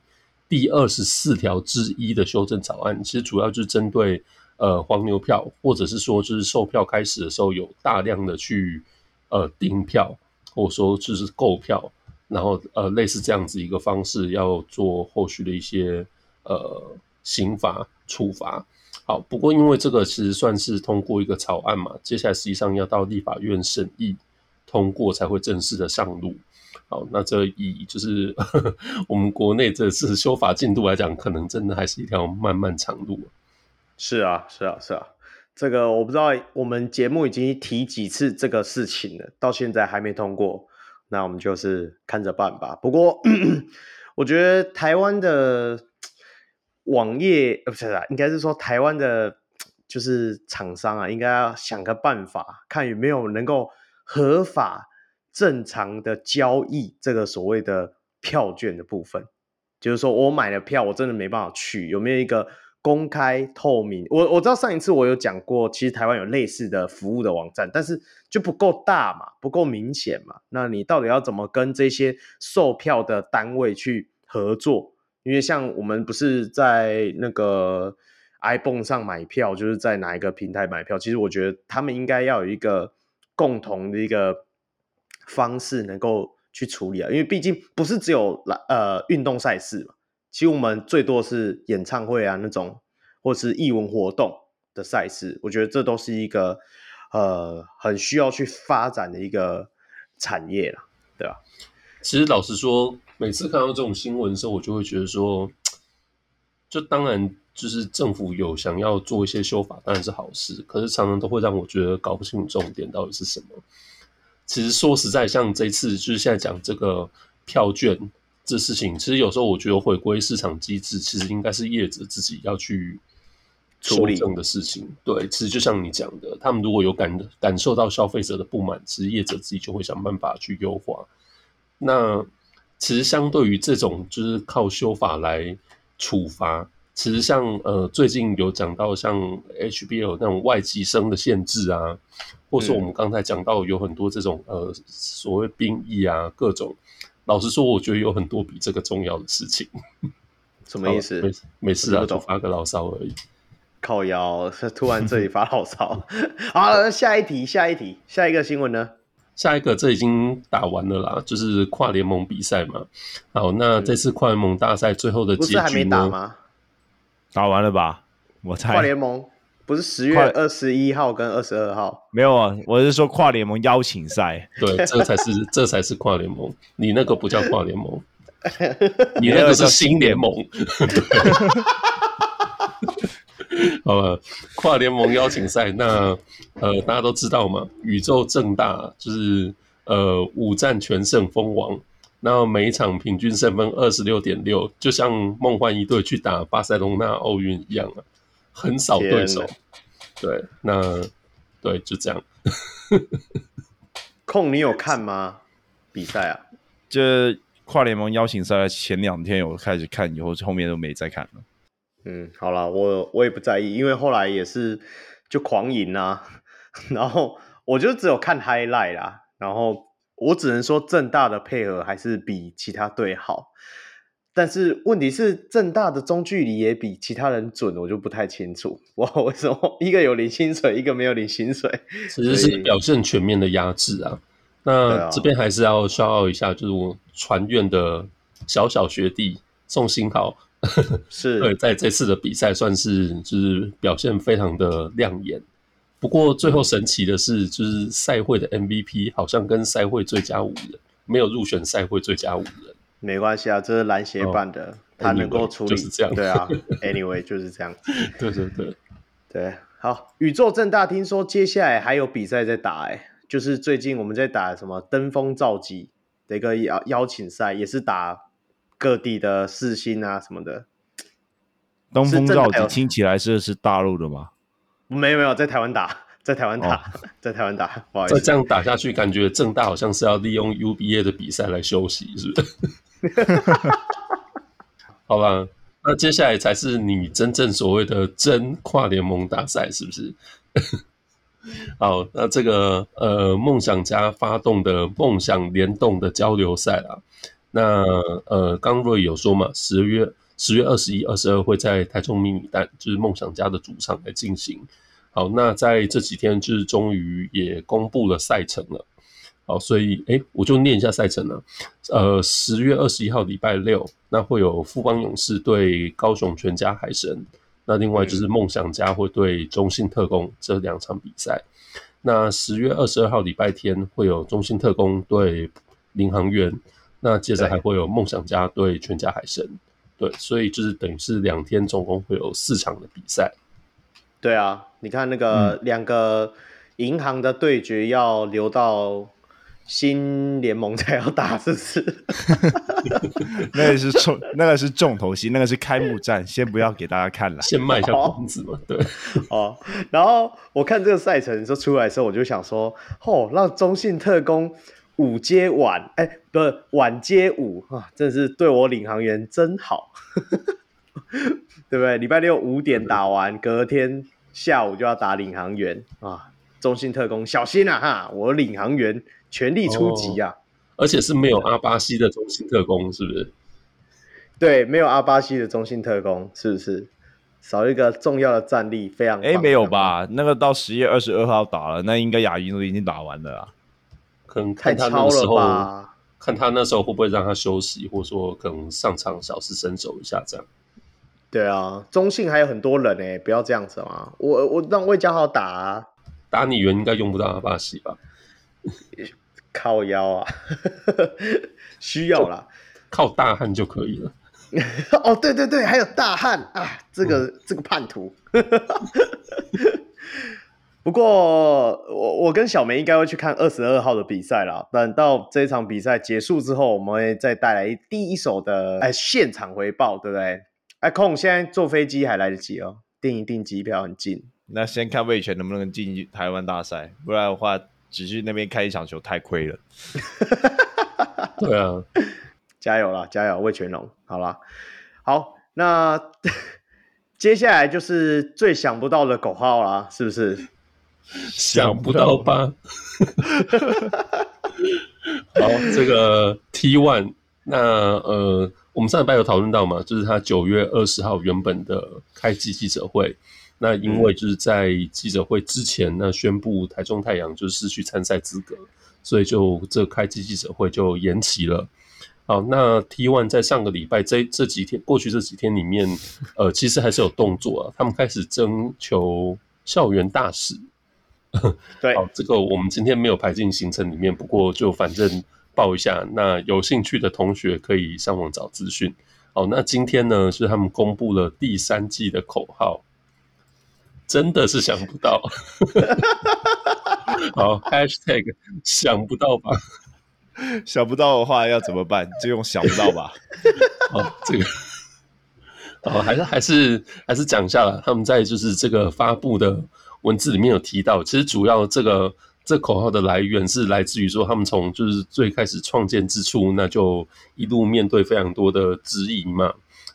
第二十四条之一的修正草案，其实主要就是针对呃黄牛票，或者是说就是售票开始的时候有大量的去呃订票，或者说就是购票，然后呃类似这样子一个方式要做后续的一些呃刑罚处罚。好，不过因为这个其实算是通过一个草案嘛，接下来实际上要到立法院审议通过才会正式的上路。好，那这以就是呵 呵我们国内这次修法进度来讲，可能真的还是一条漫漫长路。是啊，是啊，是啊，这个我不知道，我们节目已经提几次这个事情了，到现在还没通过，那我们就是看着办吧。不过，我觉得台湾的网页，呃，不是啊，应该是说台湾的，就是厂商啊，应该要想个办法，看有没有能够合法。正常的交易，这个所谓的票券的部分，就是说我买了票，我真的没办法去，有没有一个公开透明？我我知道上一次我有讲过，其实台湾有类似的服务的网站，但是就不够大嘛，不够明显嘛。那你到底要怎么跟这些售票的单位去合作？因为像我们不是在那个 ibon 上买票，就是在哪一个平台买票？其实我觉得他们应该要有一个共同的一个。方式能够去处理啊，因为毕竟不是只有来呃运动赛事嘛，其实我们最多是演唱会啊那种，或是艺文活动的赛事，我觉得这都是一个呃很需要去发展的一个产业了，对吧？其实老实说，每次看到这种新闻的时候，我就会觉得说，就当然就是政府有想要做一些修法，当然是好事，可是常常都会让我觉得搞不清楚重点到底是什么。其实说实在，像这次就是现在讲这个票券这事情，其实有时候我觉得回归市场机制，其实应该是业者自己要去处理的事情。对，其实就像你讲的，他们如果有感感受到消费者的不满，其实业者自己就会想办法去优化。那其实相对于这种就是靠修法来处罚。其实像呃最近有讲到像 HBO 那种外籍生的限制啊，或是我们刚才讲到有很多这种呃所谓兵役啊各种，老实说我觉得有很多比这个重要的事情。什么意思？没没事啊，就发个牢骚而已。靠腰，突然这里发牢骚。好了，下一题，下一题，下一个新闻呢？下一个，这已经打完了啦，就是跨联盟比赛嘛。好，那这次跨联盟大赛最后的结局呢？不是还没打吗？打完了吧？我猜跨联盟不是十月二十一号跟二十二号？没有啊，我是说跨联盟邀请赛。对，这才是 这才是跨联盟。你那个不叫跨联盟，你那个是新联盟。好了，跨联盟邀请赛，那呃大家都知道嘛，宇宙正大就是呃五战全胜封王。然后每一场平均胜分二十六点六，就像梦幻一队去打巴塞隆纳奥运一样啊，很少对手。对，那对就这样。空，你有看吗？比赛啊？就跨联盟邀请赛前两天有开始看，以后后面都没再看了。嗯，好了，我我也不在意，因为后来也是就狂赢啊，然后我就只有看 highlight 啦，然后。我只能说正大的配合还是比其他队好，但是问题是正大的中距离也比其他人准，我就不太清楚。我，为什么一个有领薪水，一个没有领薪水？其实是表现全面的压制啊。那这边还是要骄傲一下，就是我传院的小小学弟宋新豪，是对，在这次的比赛算是就是表现非常的亮眼。不过最后神奇的是，就是赛会的 MVP 好像跟赛会最佳五人没有入选赛会最佳五人。没关系啊，这是篮协办的，他、哦、能够处理。就是这样。对啊，Anyway 就是这样。对对对对，好，宇宙正大听说接下来还有比赛在打，哎，就是最近我们在打什么登峰造极的一个邀邀请赛，也是打各地的四星啊什么的。东风造极听起来是是大陆的吗？没有没有，在台湾打，在台湾打，哦、在台湾打，不好意思。再这样打下去，感觉正大好像是要利用 UBA 的比赛来休息，是不是？好吧，那接下来才是你真正所谓的真跨联盟大赛，是不是？好，那这个呃，梦想家发动的梦想联动的交流赛啊，那呃，刚瑞有说嘛，十月。十月二十一、二十二会在台中迷你蛋，就是梦想家的主场来进行。好，那在这几天就是终于也公布了赛程了。好，所以哎，我就念一下赛程了。呃，十月二十一号礼拜六，那会有富邦勇士对高雄全家海神，那另外就是梦想家会对中信特工这两场比赛。那十月二十二号礼拜天会有中信特工对领航猿，那接着还会有梦想家对全家海神。对，所以就是等于是两天，总共会有四场的比赛。对啊，你看那个两个银行的对决要留到新联盟才要打，是不是？那个是重，那个是重头戏，那个是开幕战，先不要给大家看了，先卖一下关子嘛。对，哦，然后我看这个赛程说出来的时候，我就想说，哦，让中信特攻。五接晚，哎、欸，不是晚接午啊，真的是对我领航员真好，对不对？礼拜六五点打完，隔天下午就要打领航员啊！中信特工小心啊哈！我领航员全力出击啊、哦！而且是没有阿巴西的中信特工，是不是？对，没有阿巴西的中信特工，是不是？少一个重要的战力，非常哎、欸，没有吧？那个到十月二十二号打了，那应该亚运都已经打完了啊。可能看他那时候，看他那时候会不会让他休息，或者说可能上场小试身手一下这样。对啊，中信还有很多人呢、欸，不要这样子嘛。我我让魏家豪打、啊，打你员应该用不到阿巴西吧？靠腰啊，需要啦，靠大汉就可以了。哦，对对对，还有大汉啊，这个、嗯、这个叛徒。不过，我我跟小梅应该会去看二十二号的比赛啦。等到这一场比赛结束之后，我们会再带来第一手的哎现场回报，对不对？哎，空现在坐飞机还来得及哦，订一订机票很近。那先看魏权能不能进台湾大赛，不然的话，只去那边开一场球太亏了。对啊，加油啦，加油，魏全龙，好啦，好，那 接下来就是最想不到的口号啦，是不是？想不到吧？好，这个 T One，那呃，我们上礼拜有讨论到嘛，就是他九月二十号原本的开季记者会，那因为就是在记者会之前，那宣布台中太阳就失去参赛资格，所以就这开季记者会就延期了。好，那 T One 在上个礼拜这这几天过去这几天里面，呃，其实还是有动作啊，他们开始征求校园大使。对，好，这个我们今天没有排进行程里面，不过就反正报一下，那有兴趣的同学可以上网找资讯。好，那今天呢是他们公布了第三季的口号，真的是想不到。好，#hashtag 想不到吧？想不到的话要怎么办？就用想不到吧。好，这个，好，还是还是还是讲一下了，他们在就是这个发布的。文字里面有提到，其实主要这个这、口号的来源是来自于说，他们从就是最开始创建之初，那就一路面对非常多的质疑嘛。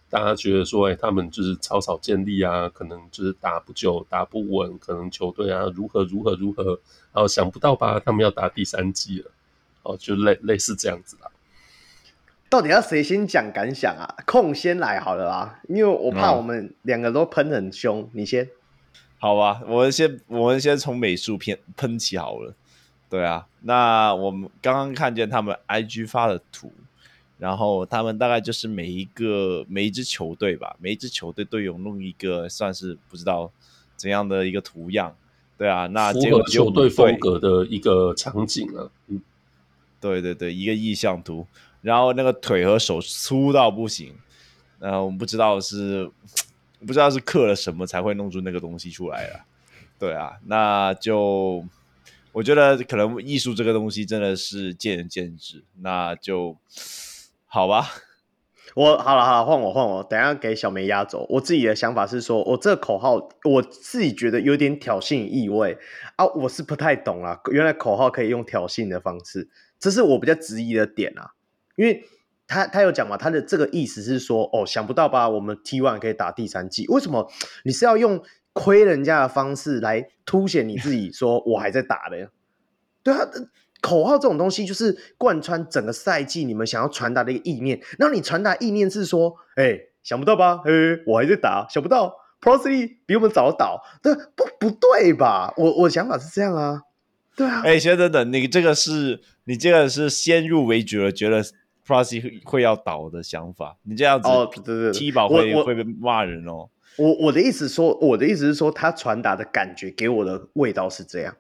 大家觉得说，哎，他们就是草草建立啊，可能就是打不久、打不稳，可能球队啊如何如何如何，然后想不到吧，他们要打第三季了，哦，就类类似这样子啦。到底要谁先讲感想啊？空先来好了啦，因为我怕我们两个都喷很凶，嗯、你先。好吧，我们先我们先从美术片喷起好了。对啊，那我们刚刚看见他们 IG 发的图，然后他们大概就是每一个每一支球队吧，每一支球队都有弄一个算是不知道怎样的一个图样。对啊，那符合球队风格的一个场景啊。嗯，对对对，一个意向图，然后那个腿和手粗到不行，然后我们不知道是。不知道是刻了什么才会弄出那个东西出来了，对啊，那就我觉得可能艺术这个东西真的是见仁见智，那就好吧。我好了好了，换我换我，等下给小梅压轴。我自己的想法是说，我这个口号我自己觉得有点挑衅意味啊，我是不太懂啊，原来口号可以用挑衅的方式，这是我比较质疑的点啊，因为。他他有讲嘛？他的这个意思是说，哦，想不到吧？我们 T1 可以打第三季，为什么？你是要用亏人家的方式来凸显你自己，说我还在打的？对啊，口号这种东西就是贯穿整个赛季，你们想要传达的一个意念。那你传达意念是说，哎，想不到吧？哎，我还在打，想不到 Pro3 比我们早倒，对，不不对吧？我我想法是这样啊，对啊。哎，先等等，你这个是。你这个是先入为主了，觉得 Prossy 会要倒的想法。你这样子哦，对对对，踢保会会被骂人哦。我我的意思说，我的意思是说，他传达的感觉给我的味道是这样，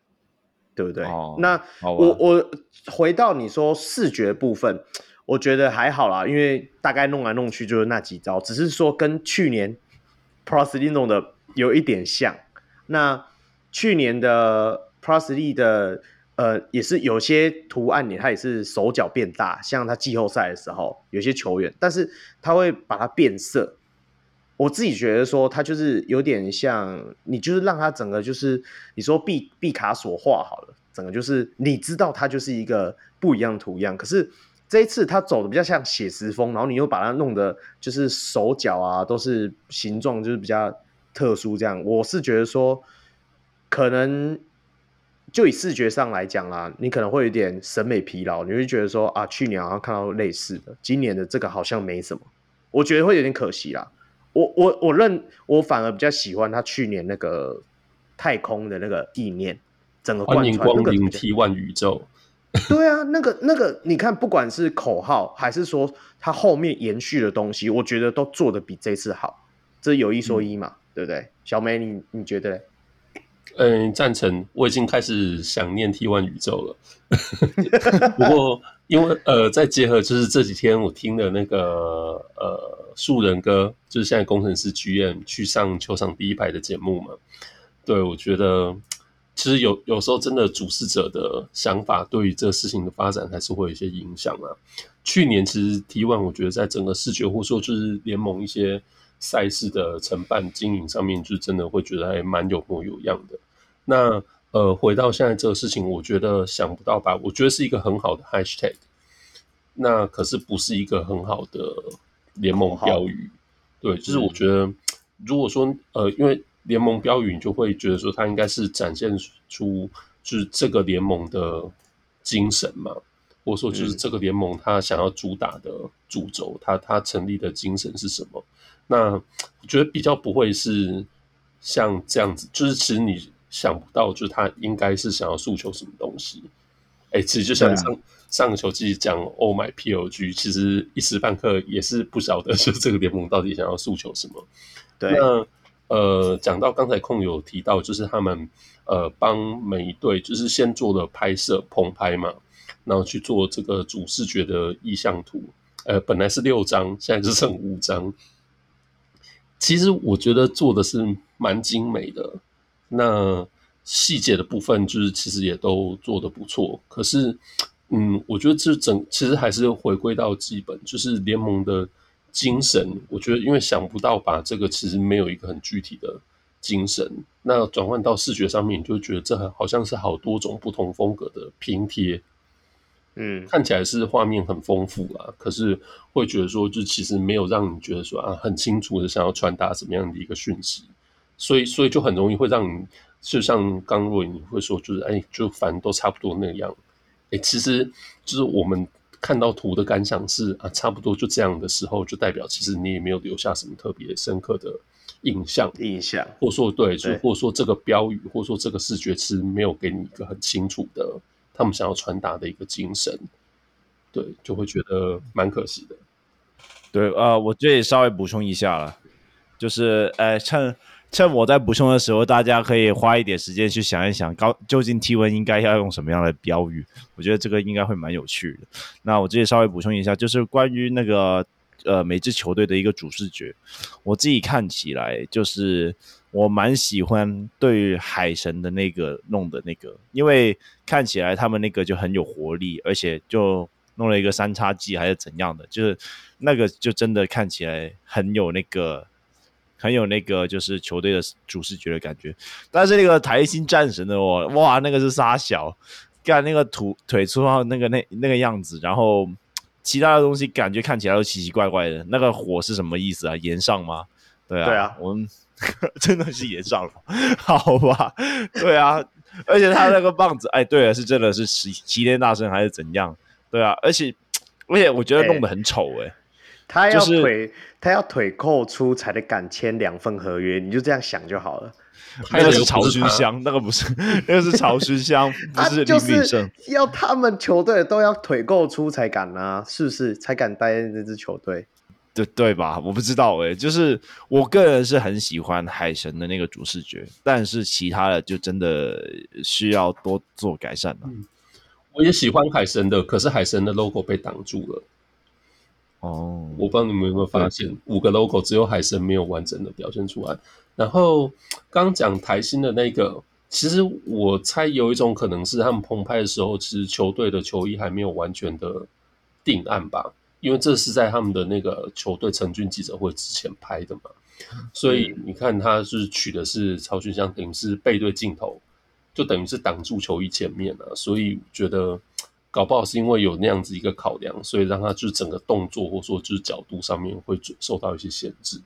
对不对？哦、那我我回到你说视觉部分，我觉得还好啦，因为大概弄来弄去就是那几招，只是说跟去年 Prossy 弄的有一点像。那去年的 Prossy 的呃，也是有些图案，你他也是手脚变大，像他季后赛的时候有些球员，但是他会把它变色。我自己觉得说，他就是有点像你，就是让他整个就是你说毕毕卡索画好了，整个就是你知道他就是一个不一样图样。可是这一次他走的比较像写实风，然后你又把它弄得就是手脚啊都是形状就是比较特殊这样。我是觉得说，可能就以视觉上来讲啦，你可能会有点审美疲劳，你会觉得说啊，去年好像看到类似的，今年的这个好像没什么，我觉得会有点可惜啦。我我我认我反而比较喜欢他去年那个太空的那个意念，整个贯穿欢迎光临 T1 宇宙。对啊，那个那个，你看，不管是口号还是说他后面延续的东西，我觉得都做得比这次好。这有一说一嘛，嗯、对不对？小梅，你你觉得？嗯，赞成。我已经开始想念 T One 宇宙了。不过，因为呃，再结合就是这几天我听的那个呃。树人哥就是现在工程师 GM 去上球场第一排的节目嘛？对，我觉得其实有有时候真的主事者的想法对于这个事情的发展还是会有一些影响啊。去年其实 T One，我觉得在整个视觉或者说就是联盟一些赛事的承办经营上面，就真的会觉得还蛮有模有样的。那呃，回到现在这个事情，我觉得想不到吧？我觉得是一个很好的 Hashtag，那可是不是一个很好的。联盟标语，对，就是我觉得，如果说呃，因为联盟标语，你就会觉得说，它应该是展现出就是这个联盟的精神嘛，或者说就是这个联盟它想要主打的主轴，它它成立的精神是什么？那我觉得比较不会是像这样子，就是其实你想不到，就是他应该是想要诉求什么东西。哎，其实就像上。上个球季讲 Oh my PLG，其实一时半刻也是不晓得，就这个联盟到底想要诉求什么。对，那呃，讲到刚才控有提到，就是他们呃帮每一队就是先做了拍摄棚拍嘛，然后去做这个主视觉的意向图。呃，本来是六张，现在就剩五张。其实我觉得做的是蛮精美的，那细节的部分就是其实也都做得不错，可是。嗯，我觉得这整其实还是回归到基本，就是联盟的精神。我觉得，因为想不到把这个其实没有一个很具体的精神，那转换到视觉上面，你就觉得这好像是好多种不同风格的拼贴。嗯，看起来是画面很丰富啊，可是会觉得说，就其实没有让你觉得说啊，很清楚的想要传达什么样的一个讯息，所以所以就很容易会让你，就像刚若你会说，就是哎，就反正都差不多那样。哎，其实就是我们看到图的感想是啊，差不多就这样的时候，就代表其实你也没有留下什么特别深刻的印象。印象，或者说对，就或者说这个标语，或者说这个视觉，其实没有给你一个很清楚的他们想要传达的一个精神。对，就会觉得蛮可惜的。对，呃，我这里稍微补充一下了，就是呃，趁。趁我在补充的时候，大家可以花一点时间去想一想，高究竟 T1 应该要用什么样的标语？我觉得这个应该会蛮有趣的。那我这里稍微补充一下，就是关于那个呃每支球队的一个主视觉，我自己看起来就是我蛮喜欢对于海神的那个弄的那个，因为看起来他们那个就很有活力，而且就弄了一个三叉戟还是怎样的，就是那个就真的看起来很有那个。很有那个就是球队的主视觉的感觉，但是那个台新战神的我，哇，那个是沙小，干那个腿腿粗到那个那那个样子，然后其他的东西感觉看起来都奇奇怪怪的。那个火是什么意思啊？岩上吗？对啊，对啊，我们 真的是炎上了，好吧？对啊，而且他那个棒子，哎，对了，是真的是齐齐天大圣还是怎样？对啊，而且而且我觉得弄得很丑哎、欸。他要腿，就是、他要腿扣出才得敢签两份合约，你就这样想就好了。那个是曹勋香，那个不是，那个是曹勋香，不是林炳胜。要他们球队都要腿够粗才敢啊，是不是？才敢待那支球队？对对吧？我不知道哎、欸，就是我个人是很喜欢海神的那个主视觉，但是其他的就真的需要多做改善了。嗯，我也喜欢海神的，可是海神的 logo 被挡住了。哦，我不知道你们有没有发现，五个 logo 只有海神没有完整的表现出来。然后刚讲台新的那个，其实我猜有一种可能是他们澎湃的时候，其实球队的球衣还没有完全的定案吧。因为这是在他们的那个球队成军记者会之前拍的嘛，所以你看他是取的是草薰香，等于是背对镜头，就等于是挡住球衣前面了。所以觉得搞不好是因为有那样子一个考量，所以让他就是整个动作或者说就是角度上面会受到一些限制。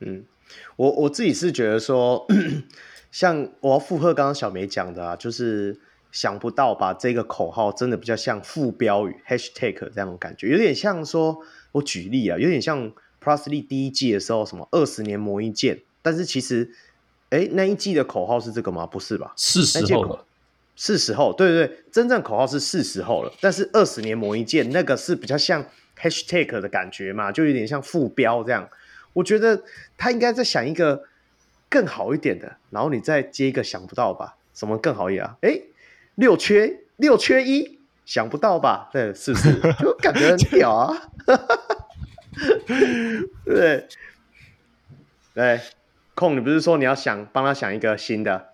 嗯，我我自己是觉得说，像我要附和刚刚小梅讲的啊，就是。想不到吧？这个口号真的比较像副标语 hashtag 这样的感觉，有点像说，我举例啊，有点像 League 第一季的时候，什么二十年磨一剑。但是其实，哎，那一季的口号是这个吗？不是吧？是时候了，是时候。对对对，真正口号是是时候了。但是二十年磨一剑，那个是比较像 hashtag 的感觉嘛，就有点像副标这样。我觉得他应该在想一个更好一点的，然后你再接一个想不到吧？什么更好一点啊？哎。六缺六缺一，想不到吧？对，是不是？就感觉很屌啊！对对，空，你不是说你要想帮他想一个新的？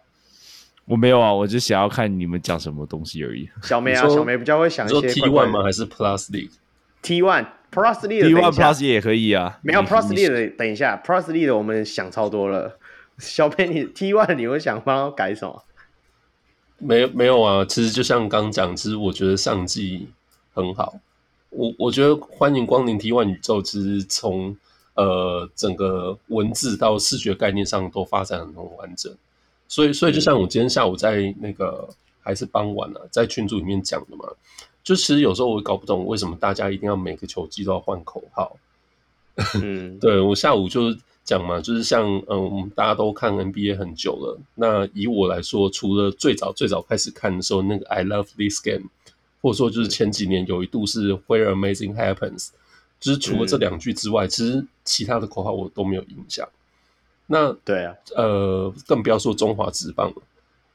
我没有啊，我就想要看你们讲什么东西而已。小梅啊，小梅比较会想一些怪怪。T one 吗？还是 Plus League？T one Plus League T one Plus 也可以啊。没有 Plus League 的，等一下 Plus League 的我们想超多了。小梅，你 T one 你会想帮他改什么？没有没有啊，其实就像刚讲，其实我觉得上季很好。我我觉得欢迎光临 T1 宇宙，其实从呃整个文字到视觉概念上都发展很完整。所以所以就像我今天下午在那个还是傍晚啊，在群组里面讲的嘛，就其实有时候我搞不懂为什么大家一定要每个球季都要换口号。嗯，对我下午就是。讲嘛，就是像嗯，大家都看 NBA 很久了。那以我来说，除了最早最早开始看的时候，那个 I Love This Game，或者说就是前几年有一度是 Where Amazing Happens，就是除了这两句之外，嗯、其实其他的口号我都没有印象。那对啊，呃，更不要说中华职棒了，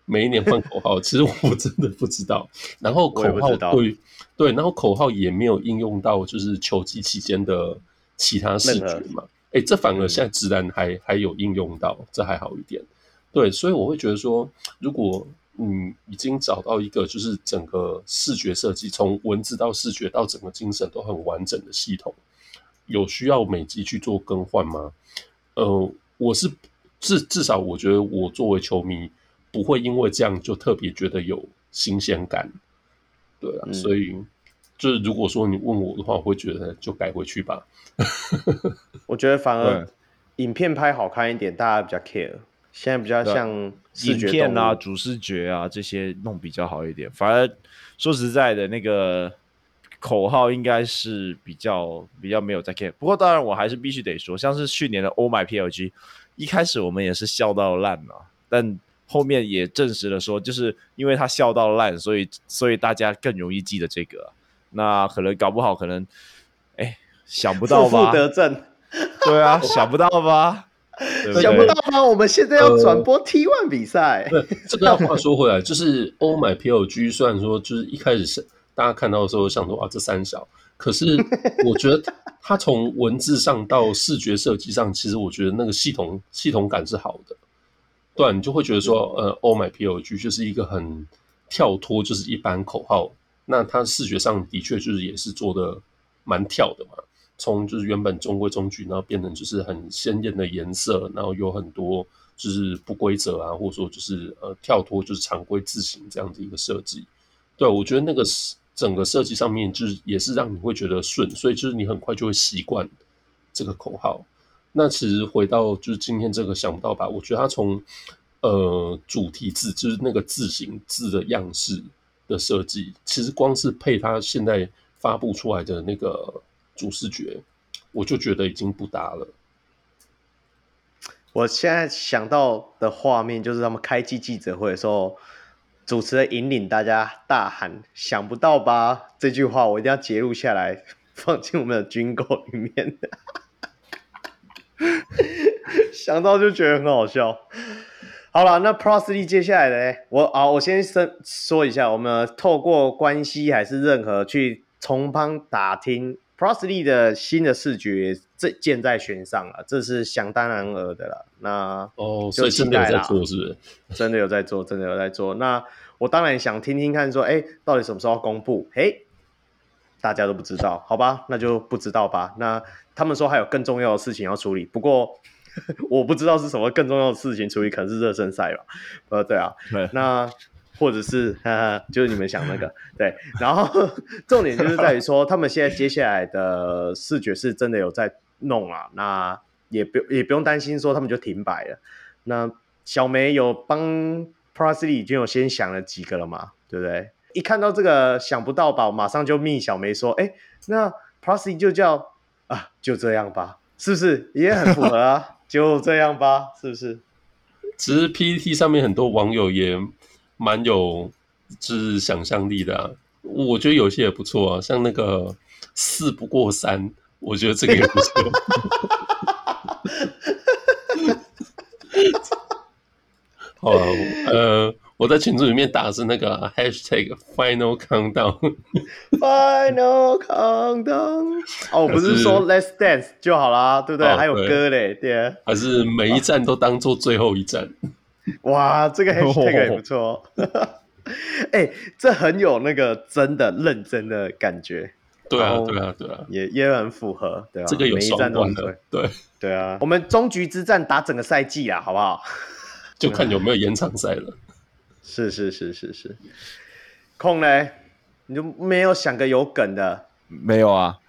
每一年换口号，其实我真的不知道。然后口号对对，然后口号也没有应用到就是球季期间的其他视觉嘛。哎，这反而现在自然还、嗯、还有应用到，这还好一点。对，所以我会觉得说，如果你已经找到一个就是整个视觉设计，从文字到视觉到整个精神都很完整的系统，有需要每集去做更换吗？呃，我是至至少我觉得我作为球迷不会因为这样就特别觉得有新鲜感。对啊，嗯、所以。就是如果说你问我的话，我会觉得就改回去吧。我觉得反而影片拍好看一点，大家比较 care。现在比较像视觉影片啊、主视觉啊这些弄比较好一点。反而说实在的，那个口号应该是比较比较没有在 care。不过当然我还是必须得说，像是去年的 Oh My PLG，一开始我们也是笑到烂了，但后面也证实了说，就是因为他笑到烂，所以所以大家更容易记得这个。那可能搞不好，可能，哎，想不到吧？负负得正，对啊，想不到吧？对对想不到吧？我们现在要转播 T One 比赛。呃、这个话说回来，就是 Oh My PLG，虽然说就是一开始是大家看到的时候想说啊，这三小，可是我觉得它从文字上到视觉设计上，其实我觉得那个系统系统感是好的。对，你就会觉得说，呃，Oh My PLG 就是一个很跳脱，就是一般口号。那它视觉上的确就是也是做的蛮跳的嘛，从就是原本中规中矩，然后变成就是很鲜艳的颜色，然后有很多就是不规则啊，或者说就是呃跳脱就是常规字型这样的一个设计。对，我觉得那个整个设计上面就是也是让你会觉得顺，所以就是你很快就会习惯这个口号。那其实回到就是今天这个想不到吧，我觉得它从呃主题字就是那个字形字的样式。的设计其实光是配它现在发布出来的那个主视觉，我就觉得已经不搭了。我现在想到的画面就是他们开季记者会的时候，主持人引领大家大喊“想不到吧”这句话，我一定要截录下来，放进我们的军购里面。想到就觉得很好笑。好了，那 League 接下来的呢？我啊，我先说说一下，我们透过关系还是任何去从旁打听 League 的新的视觉，这箭在弦上了，这是想当然尔的了。那哦，所以真的有在做，是不是？真的有在做，真的有在做。那我当然想听听看，说，哎，到底什么时候要公布？嘿，大家都不知道，好吧？那就不知道吧。那他们说还有更重要的事情要处理，不过。我不知道是什么更重要的事情处理，可能是热身赛吧。呃，对啊，对那或者是就是你们想那个对，然后 重点就是在于说，他们现在接下来的视觉是真的有在弄啊，那也不也不用担心说他们就停摆了。那小梅有帮 League 已经有先想了几个了嘛，对不对？一看到这个想不到吧，我马上就密小梅说，哎，那 League 就叫啊，就这样吧，是不是也很符合啊？就这样吧，是不是？其实 PPT 上面很多网友也蛮有就是想象力的啊，我觉得有些也不错啊，像那个四不过三，我觉得这个也不错。好啊，呃。我在群组里面打的是那个 hashtag final countdown，final countdown。哦，不是说 let's dance 就好啦，对不对？哦、还有歌嘞，对啊。还是每一站都当做最后一站。哇，这个 hashtag 也不错。哎、欸，这很有那个真的认真的感觉。对啊，对啊，对啊，也也很符合，对啊。这个有双关的，对对啊。我们终局之战打整个赛季啊，好不好？就看有没有延长赛了。是是是是是，空嘞，你就没有想个有梗的？没有啊，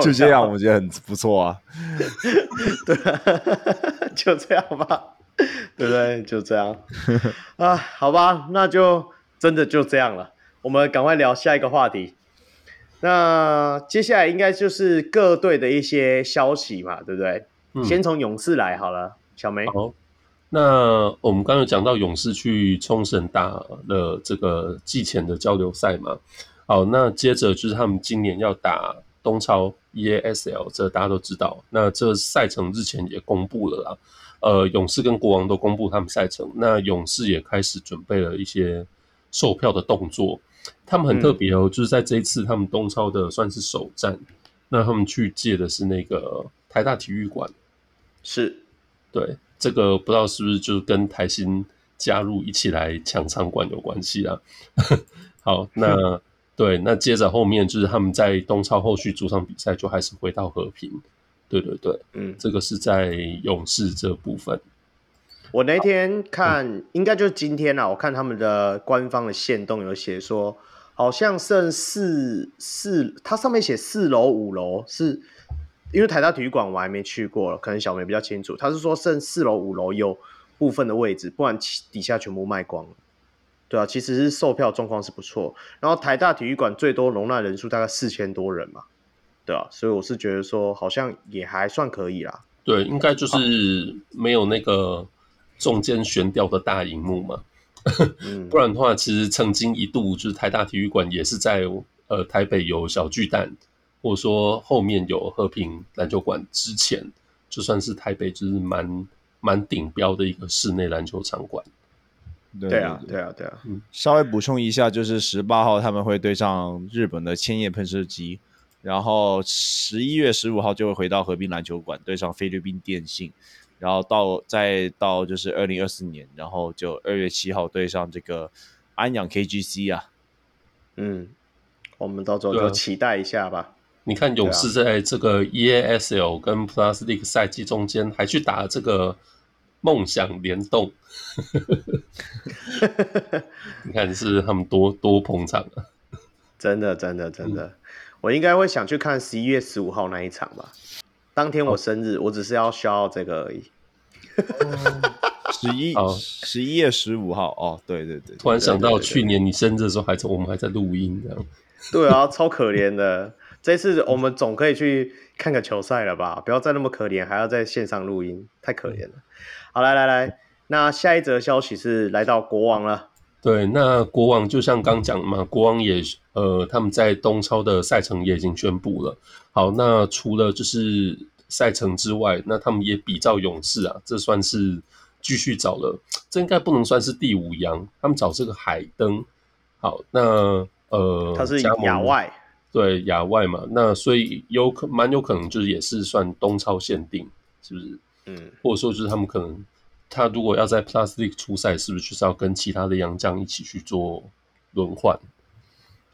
就这样，我觉得很不错啊。对，就这样吧，对不对？就这样啊，好吧，那就真的就这样了。我们赶快聊下一个话题。那接下来应该就是各队的一些消息嘛，对不对？嗯、先从勇士来好了，小梅。那我们刚才讲到勇士去冲绳打了这个季前的交流赛嘛，好，那接着就是他们今年要打东超 EASL，这大家都知道。那这赛程日前也公布了啦，呃，勇士跟国王都公布他们赛程，那勇士也开始准备了一些售票的动作。他们很特别哦，就是在这一次他们东超的算是首战，那他们去借的是那个台大体育馆，是，对。这个不知道是不是就跟台新加入一起来抢场馆有关系啊？好，那对，那接着后面就是他们在东超后续主场比赛就还是回到和平，对对对，嗯，这个是在勇士这部分。我那天看，嗯、应该就是今天啊，我看他们的官方的线动有写说，好像剩四四，它上面写四楼五楼是。因为台大体育馆我还没去过了，可能小梅比较清楚。他是说剩四楼、五楼有部分的位置，不然底下全部卖光了。对啊，其实是售票状况是不错。然后台大体育馆最多容纳人数大概四千多人嘛，对啊，所以我是觉得说好像也还算可以啦。对，应该就是没有那个中间悬吊的大荧幕嘛，嗯、不然的话，其实曾经一度就是台大体育馆也是在呃台北有小巨蛋。或者说后面有和平篮球馆之前，就算是台北就是蛮蛮顶标的一个室内篮球场馆。对啊，对啊，对啊。嗯，稍微补充一下，就是十八号他们会对上日本的千叶喷射机，然后十一月十五号就会回到和平篮球馆对上菲律宾电信，然后到再到就是二零二四年，然后就二月七号对上这个安阳 KGC 啊。嗯，我们到时候就期待一下吧。你看勇士在这个 EASL 跟 Plus League 赛季中间还去打这个梦想联动，你看是他们多多捧场啊！真的，真的，真的，嗯、我应该会想去看十一月十五号那一场吧。当天我生日，哦、我只是要消耗这个而已。十一十一月十五号哦，对对对，突然想到去年你生日的时候，还在我们还在录音这样。对啊，超可怜的。这次我们总可以去看个球赛了吧？不要再那么可怜，还要在线上录音，太可怜了。好，来来来，那下一则消息是来到国王了。对，那国王就像刚讲嘛，国王也呃，他们在东超的赛程也已经宣布了。好，那除了就是赛程之外，那他们也比照勇士啊，这算是继续找了，这应该不能算是第五洋，他们找这个海登。好，那呃，他是亚外，对亚外嘛，那所以有可蛮有可能就是也是算东超限定，是不是？嗯，或者说就是他们可能。他如果要在 Plus League 出赛，是不是就是要跟其他的洋将一起去做轮换？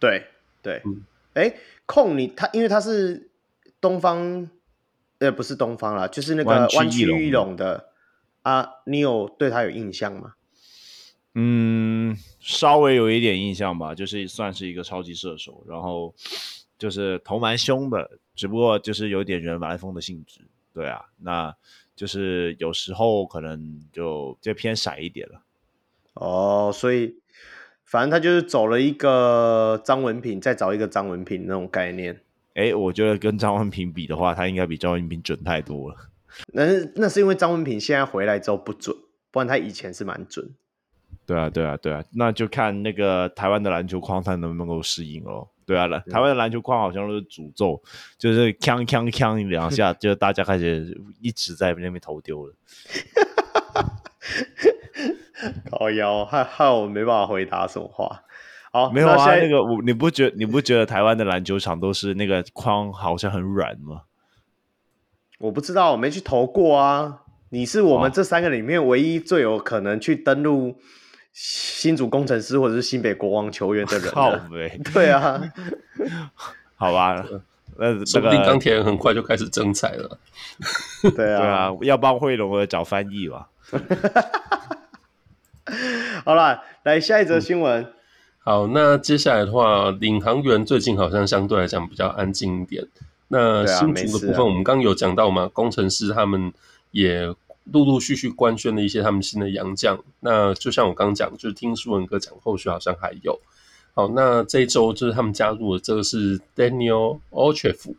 对对，嗯哎、嗯，控你他，因为他是东方，呃，不是东方啦，就是那个湾区翼龙的啊，你有对他有印象吗？嗯，稍微有一点印象吧，就是算是一个超级射手，然后就是头蛮凶的，只不过就是有点人来疯的性质。对啊，那。就是有时候可能就就偏傻一点了，哦，所以反正他就是走了一个张文平，再找一个张文平那种概念。哎，我觉得跟张文平比的话，他应该比张文平准太多了。那是那是因为张文平现在回来之后不准，不然他以前是蛮准。对啊，对啊，对啊，那就看那个台湾的篮球框他能不能够适应哦。对啊，台湾的篮球框好像都是诅咒，就是锵锵锵两下，就大家开始一直在那边投丢了。高腰，害害我没办法回答什么话。好，没有啊，那，那个我你不觉你不觉得台湾的篮球场都是那个框好像很软吗？我不知道，我没去投过啊。你是我们这三个里面唯一最有可能去登录。新竹工程师或者是新北国王球员的人，靠北，对啊，好吧，那说不定钢铁人很快就开始征才了，对啊，对啊，要帮惠龙儿找翻译吧。好了，来下一则新闻。嗯。好，那接下来的话，领航员最近好像相对来讲比较安静一点。那新竹的部分，我们刚刚有讲到嘛，工程师他们也。陆陆续续官宣了一些他们新的洋将，那就像我刚刚讲，就是听舒文哥讲，后续好像还有。好，那这一周就是他们加入的这个是 Daniel Ochef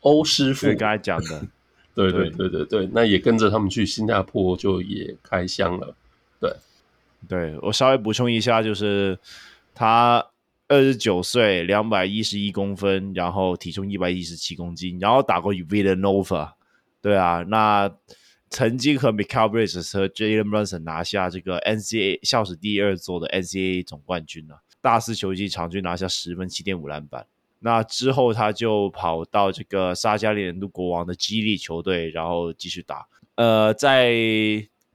欧师傅，刚才讲的，对对对对对，那也跟着他们去新加坡就也开箱了。对，对我稍微补充一下，就是他二十九岁，两百一十一公分，然后体重一百一十七公斤，然后打过 Villanova，对啊，那。曾经和 Mikal Bridges 和 Jalen Brunson 拿下这个 NCAA 校史第二座的 NCAA 总冠军呢、啊，大四球季场均拿下十分七点五篮板。那之后他就跑到这个沙加里年度国王的激励球队，然后继续打。呃，在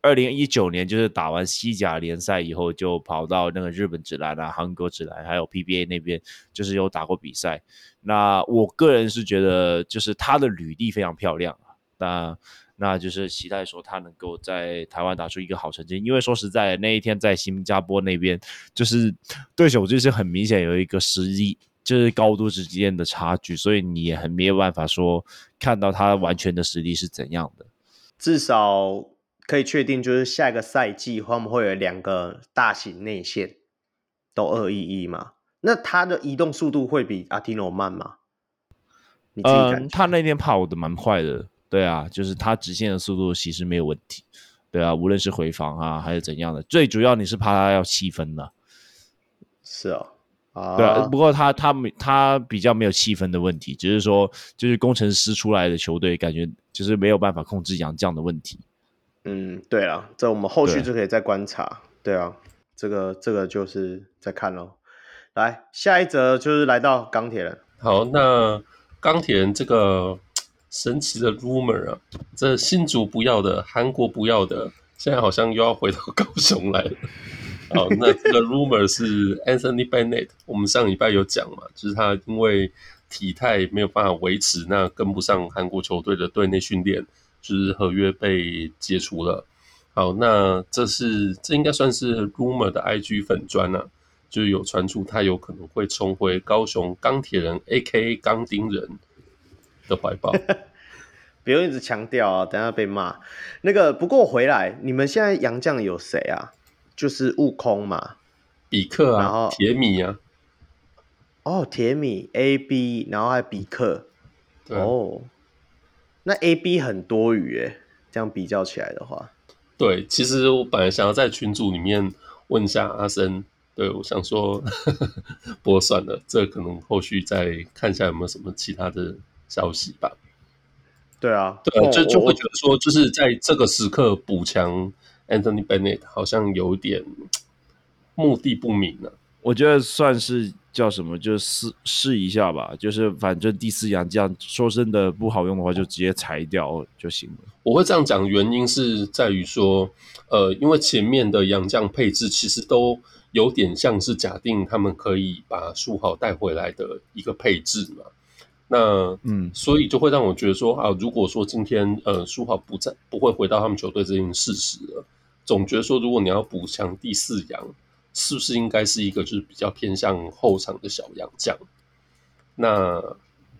二零一九年就是打完西甲联赛以后，就跑到那个日本职篮啊、韩国职篮还有 PBA 那边，就是有打过比赛。那我个人是觉得，就是他的履历非常漂亮啊。那那就是期待说他能够在台湾打出一个好成绩，因为说实在，那一天在新加坡那边，就是对手就是很明显有一个实力，就是高度之间的差距，所以你也很没有办法说看到他完全的实力是怎样的。至少可以确定，就是下一个赛季会不会有两个大型内线都二一一嘛？那他的移动速度会比阿提诺慢吗？嗯，他那天跑的蛮快的。对啊，就是他直线的速度其实没有问题。对啊，无论是回防啊还是怎样的，最主要你是怕他要七分的。是啊，啊，对啊。不过他他没他比较没有气分的问题，只是说就是工程师出来的球队感觉就是没有办法控制洋将的问题。嗯，对啊，这我们后续就可以再观察。对，对啊，这个这个就是再看喽。来，下一则就是来到钢铁人。好，那钢铁人这个。神奇的 rumor 啊，这新竹不要的，韩国不要的，现在好像又要回到高雄来了。好，那这个 rumor 是 Anthony Bennett，我们上礼拜有讲嘛，就是他因为体态没有办法维持，那跟不上韩国球队的队内训练，就是合约被解除了。好，那这是这应该算是 rumor 的 IG 粉砖啊，就是有传出他有可能会重回高雄钢铁人 （A.K.A. 钢钉人）的怀抱。不用一直强调啊，等下被骂。那个不过回来，你们现在杨将有谁啊？就是悟空嘛，比克啊，然后铁米啊。哦，铁米 A B，然后还有比克。对啊、哦，那 A B 很多余诶，这样比较起来的话。对，其实我本来想要在群组里面问一下阿森，对，我想说，不过算了，这可能后续再看一下有没有什么其他的消息吧。对啊，对啊，就就会觉得说，就是在这个时刻补强 Anthony Bennett 好像有点目的不明了、啊。我觉得算是叫什么，就试试一下吧。就是反正第四洋将说真的不好用的话，就直接裁掉就行了。我会这样讲，原因是在于说，呃，因为前面的洋将配置其实都有点像是假定他们可以把书豪带回来的一个配置嘛。那嗯，所以就会让我觉得说啊，如果说今天呃苏豪不在，不会回到他们球队这件事实了，总觉得说如果你要补强第四洋，是不是应该是一个就是比较偏向后场的小洋将？那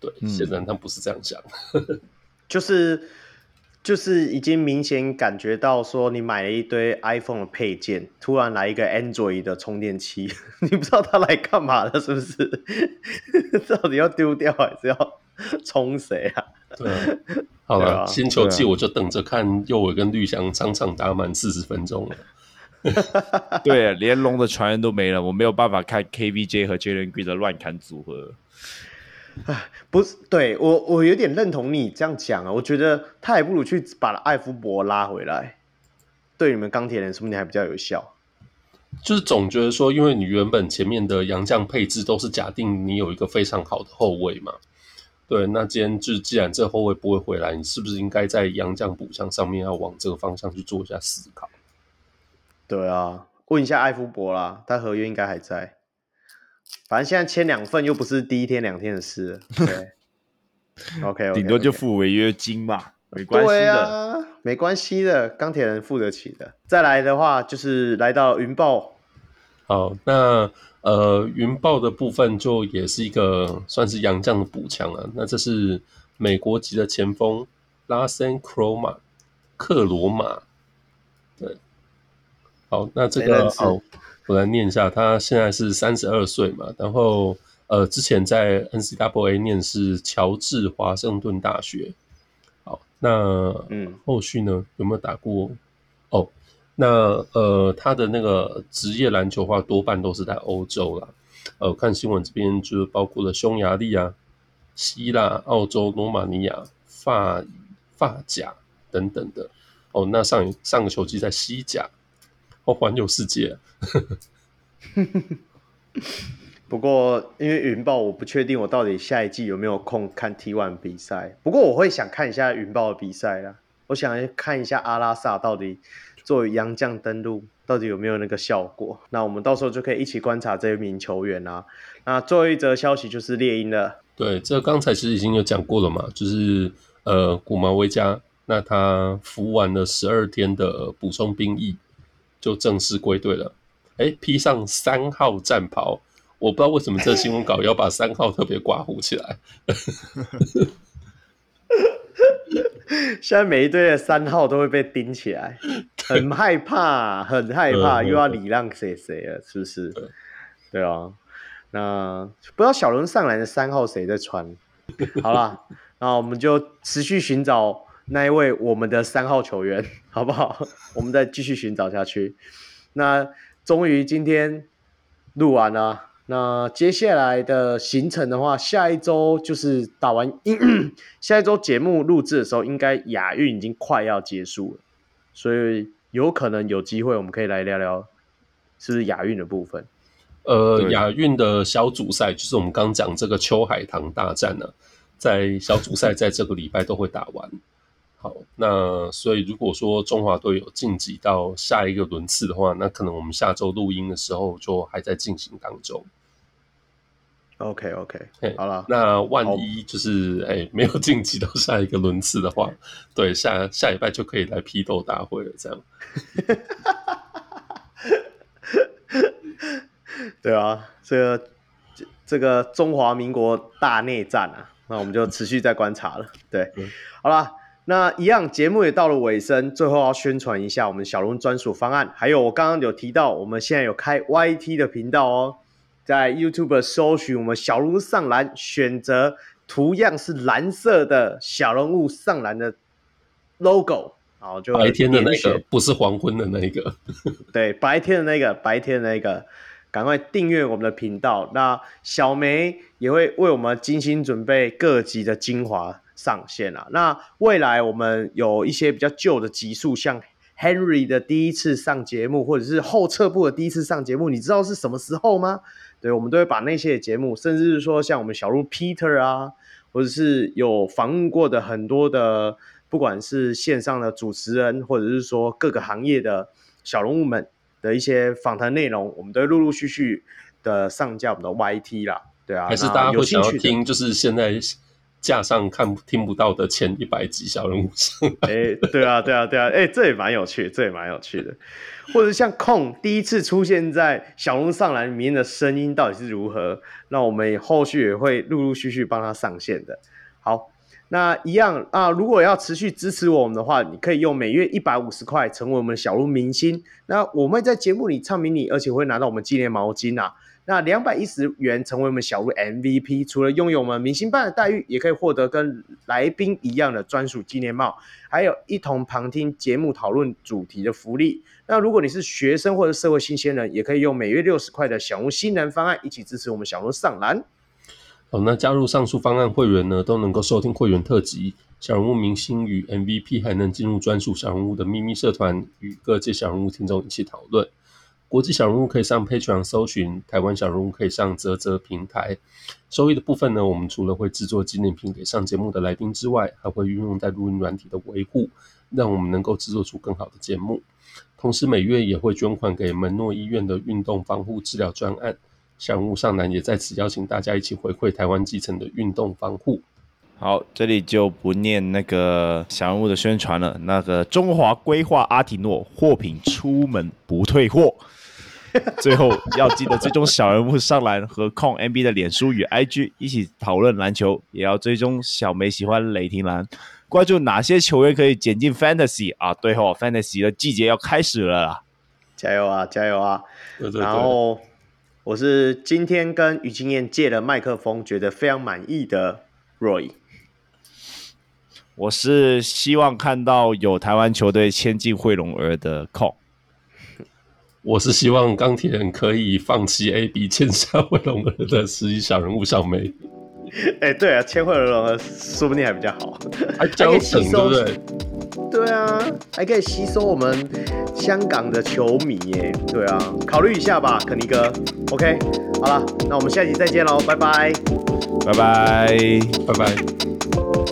对，显然他不是这样想，嗯、就是。就是已经明显感觉到说，你买了一堆 iPhone 的配件，突然来一个 Android 的充电器，你不知道它来干嘛的，是不是？到底要丢掉还是要充谁啊？对，好了，啊、新球季我就等着看右尾跟绿翔场场打满四十分钟了。对，连龙的传人都没了，我没有办法看 KVJ 和 Jalen Green 的乱砍组合。哎，不是，对，我我有点认同你这样讲啊。我觉得他还不如去把艾福伯拉回来，对你们钢铁人说不定还比较有效。就是总觉得说，因为你原本前面的洋将配置都是假定你有一个非常好的后卫嘛。对，那今天就既然这后卫不会回来，你是不是应该在洋将补强上面要往这个方向去做一下思考？对啊，问一下艾夫伯啦，他合约应该还在。反正现在签两份又不是第一天两天的事，对，OK，顶、okay, 多就付违约金嘛，没关系的，啊、没关系的，钢铁人付得起的。再来的话就是来到云豹，好，那呃云豹的部分就也是一个算是洋将的补强了。那这是美国籍的前锋拉森克罗马克罗马，对，好，那这个好。我来念一下，他现在是三十二岁嘛，然后呃，之前在 NCAA 念是乔治华盛顿大学。好，那嗯，后续呢有没有打过？哦，那呃，他的那个职业篮球话多半都是在欧洲啦。呃，看新闻这边就是包括了匈牙利啊、希腊、澳洲、罗马尼亚、法法甲等等的。哦，那上上个球季在西甲。哦，环游世界。不过，因为云豹，我不确定我到底下一季有没有空看 T1 比赛。不过，我会想看一下云豹的比赛啦。我想看一下阿拉萨到底作为洋将登陆，到底有没有那个效果。那我们到时候就可以一起观察这一名球员啦。那最后一则消息就是猎鹰了。对，这刚才其实已经有讲过了嘛，就是呃，古毛维加，那他服完了十二天的补充兵役。就正式归队了，哎，披上三号战袍，我不知道为什么这新闻稿要把三号特别刮胡起来。现在每一队的三号都会被盯起来，很害怕，很害怕，又要礼让谁谁了，是不是？对，对啊，那不知道小轮上来的三号谁在穿？好了，那我们就持续寻找。那一位我们的三号球员，好不好？我们再继续寻找下去。那终于今天录完了。那接下来的行程的话，下一周就是打完，下一周节目录制的时候，应该亚运已经快要结束了，所以有可能有机会，我们可以来聊聊，是不是亚运的部分？呃，亚运的小组赛就是我们刚讲这个秋海棠大战呢，在小组赛在这个礼拜都会打完。好，那所以如果说中华队有晋级到下一个轮次的话，那可能我们下周录音的时候就还在进行当中。OK OK，好了，那万一就是哎、欸、没有晋级到下一个轮次的话，对，下下礼拜就可以来批斗大会了，这样。对啊，这个这个中华民国大内战啊，那我们就持续在观察了。对，嗯、好了。那一样，节目也到了尾声，最后要宣传一下我们小龙专属方案，还有我刚刚有提到，我们现在有开 YT 的频道哦。在 YouTube 搜寻我们小龙上篮，选择图样是蓝色的小人物上篮的 logo，然后就白天的那个，不是黄昏的那个。对，白天的那个，白天的那个，赶快订阅我们的频道。那小梅也会为我们精心准备各集的精华上线啊。那未来我们有一些比较旧的集数，像 Henry 的第一次上节目，或者是后撤步的第一次上节目，你知道是什么时候吗？对，我们都会把那些节目，甚至是说像我们小鹿 Peter 啊，或者是有访问过的很多的，不管是线上的主持人，或者是说各个行业的小人物们的一些访谈内容，我们都会陆陆续续的上架我们的 YT 啦。对啊，还是大家会想要听，就是现在架上看听不到的前一百集小人物上。哎，对啊，对啊，对啊，哎，这也蛮有趣，这也蛮有趣的。或者像控第一次出现在小人物上篮里面的声音到底是如何？那我们后续也会陆陆续续帮他上线的。好，那一样啊，如果要持续支持我们的话，你可以用每月一百五十块成为我们小人物明星。那我们会在节目里唱名你，而且会拿到我们纪念毛巾啊。那两百一十元成为我们小鹿 MVP，除了拥有我们明星般的待遇，也可以获得跟来宾一样的专属纪念帽，还有一同旁听节目讨论主题的福利。那如果你是学生或者社会新鲜人，也可以用每月六十块的小鹿新人方案一起支持我们小鹿上篮。好，那加入上述方案会员呢，都能够收听会员特辑，小人物明星与 MVP 还能进入专属小人物的秘密社团，与各界小人物听众一起讨论。国际小人物可以上 Patreon 搜寻，台湾小人物可以上啧啧平台。收益的部分呢，我们除了会制作纪念品给上节目的来宾之外，还会运用在录音软体的维护，让我们能够制作出更好的节目。同时每月也会捐款给门诺医院的运动防护治疗专案。小人物上南也在此邀请大家一起回馈台湾基层的运动防护。好，这里就不念那个小人物的宣传了。那个中华规划阿提诺货品出门不退货。最后要记得追踪小人物上篮和控 NB 的脸书与 IG 一起讨论篮球，也要追踪小梅喜欢雷霆蓝，关注哪些球员可以捡进 Fantasy 啊？对后 Fantasy 的季节要开始了啦，加油啊，加油啊！对对对，然后我是今天跟于经验借了麦克风，觉得非常满意的 Roy，我是希望看到有台湾球队签进惠龙儿的控。我是希望钢铁人可以放弃 AB 签下惠龙儿的实习小人物小梅。哎、欸，对啊，签惠龙儿说不定还比较好，还可以吸收，对不对？对啊，还可以吸收我们香港的球迷耶。对啊，考虑一下吧，肯尼哥。OK，好了，那我们下集再见喽，拜拜，拜拜，拜拜。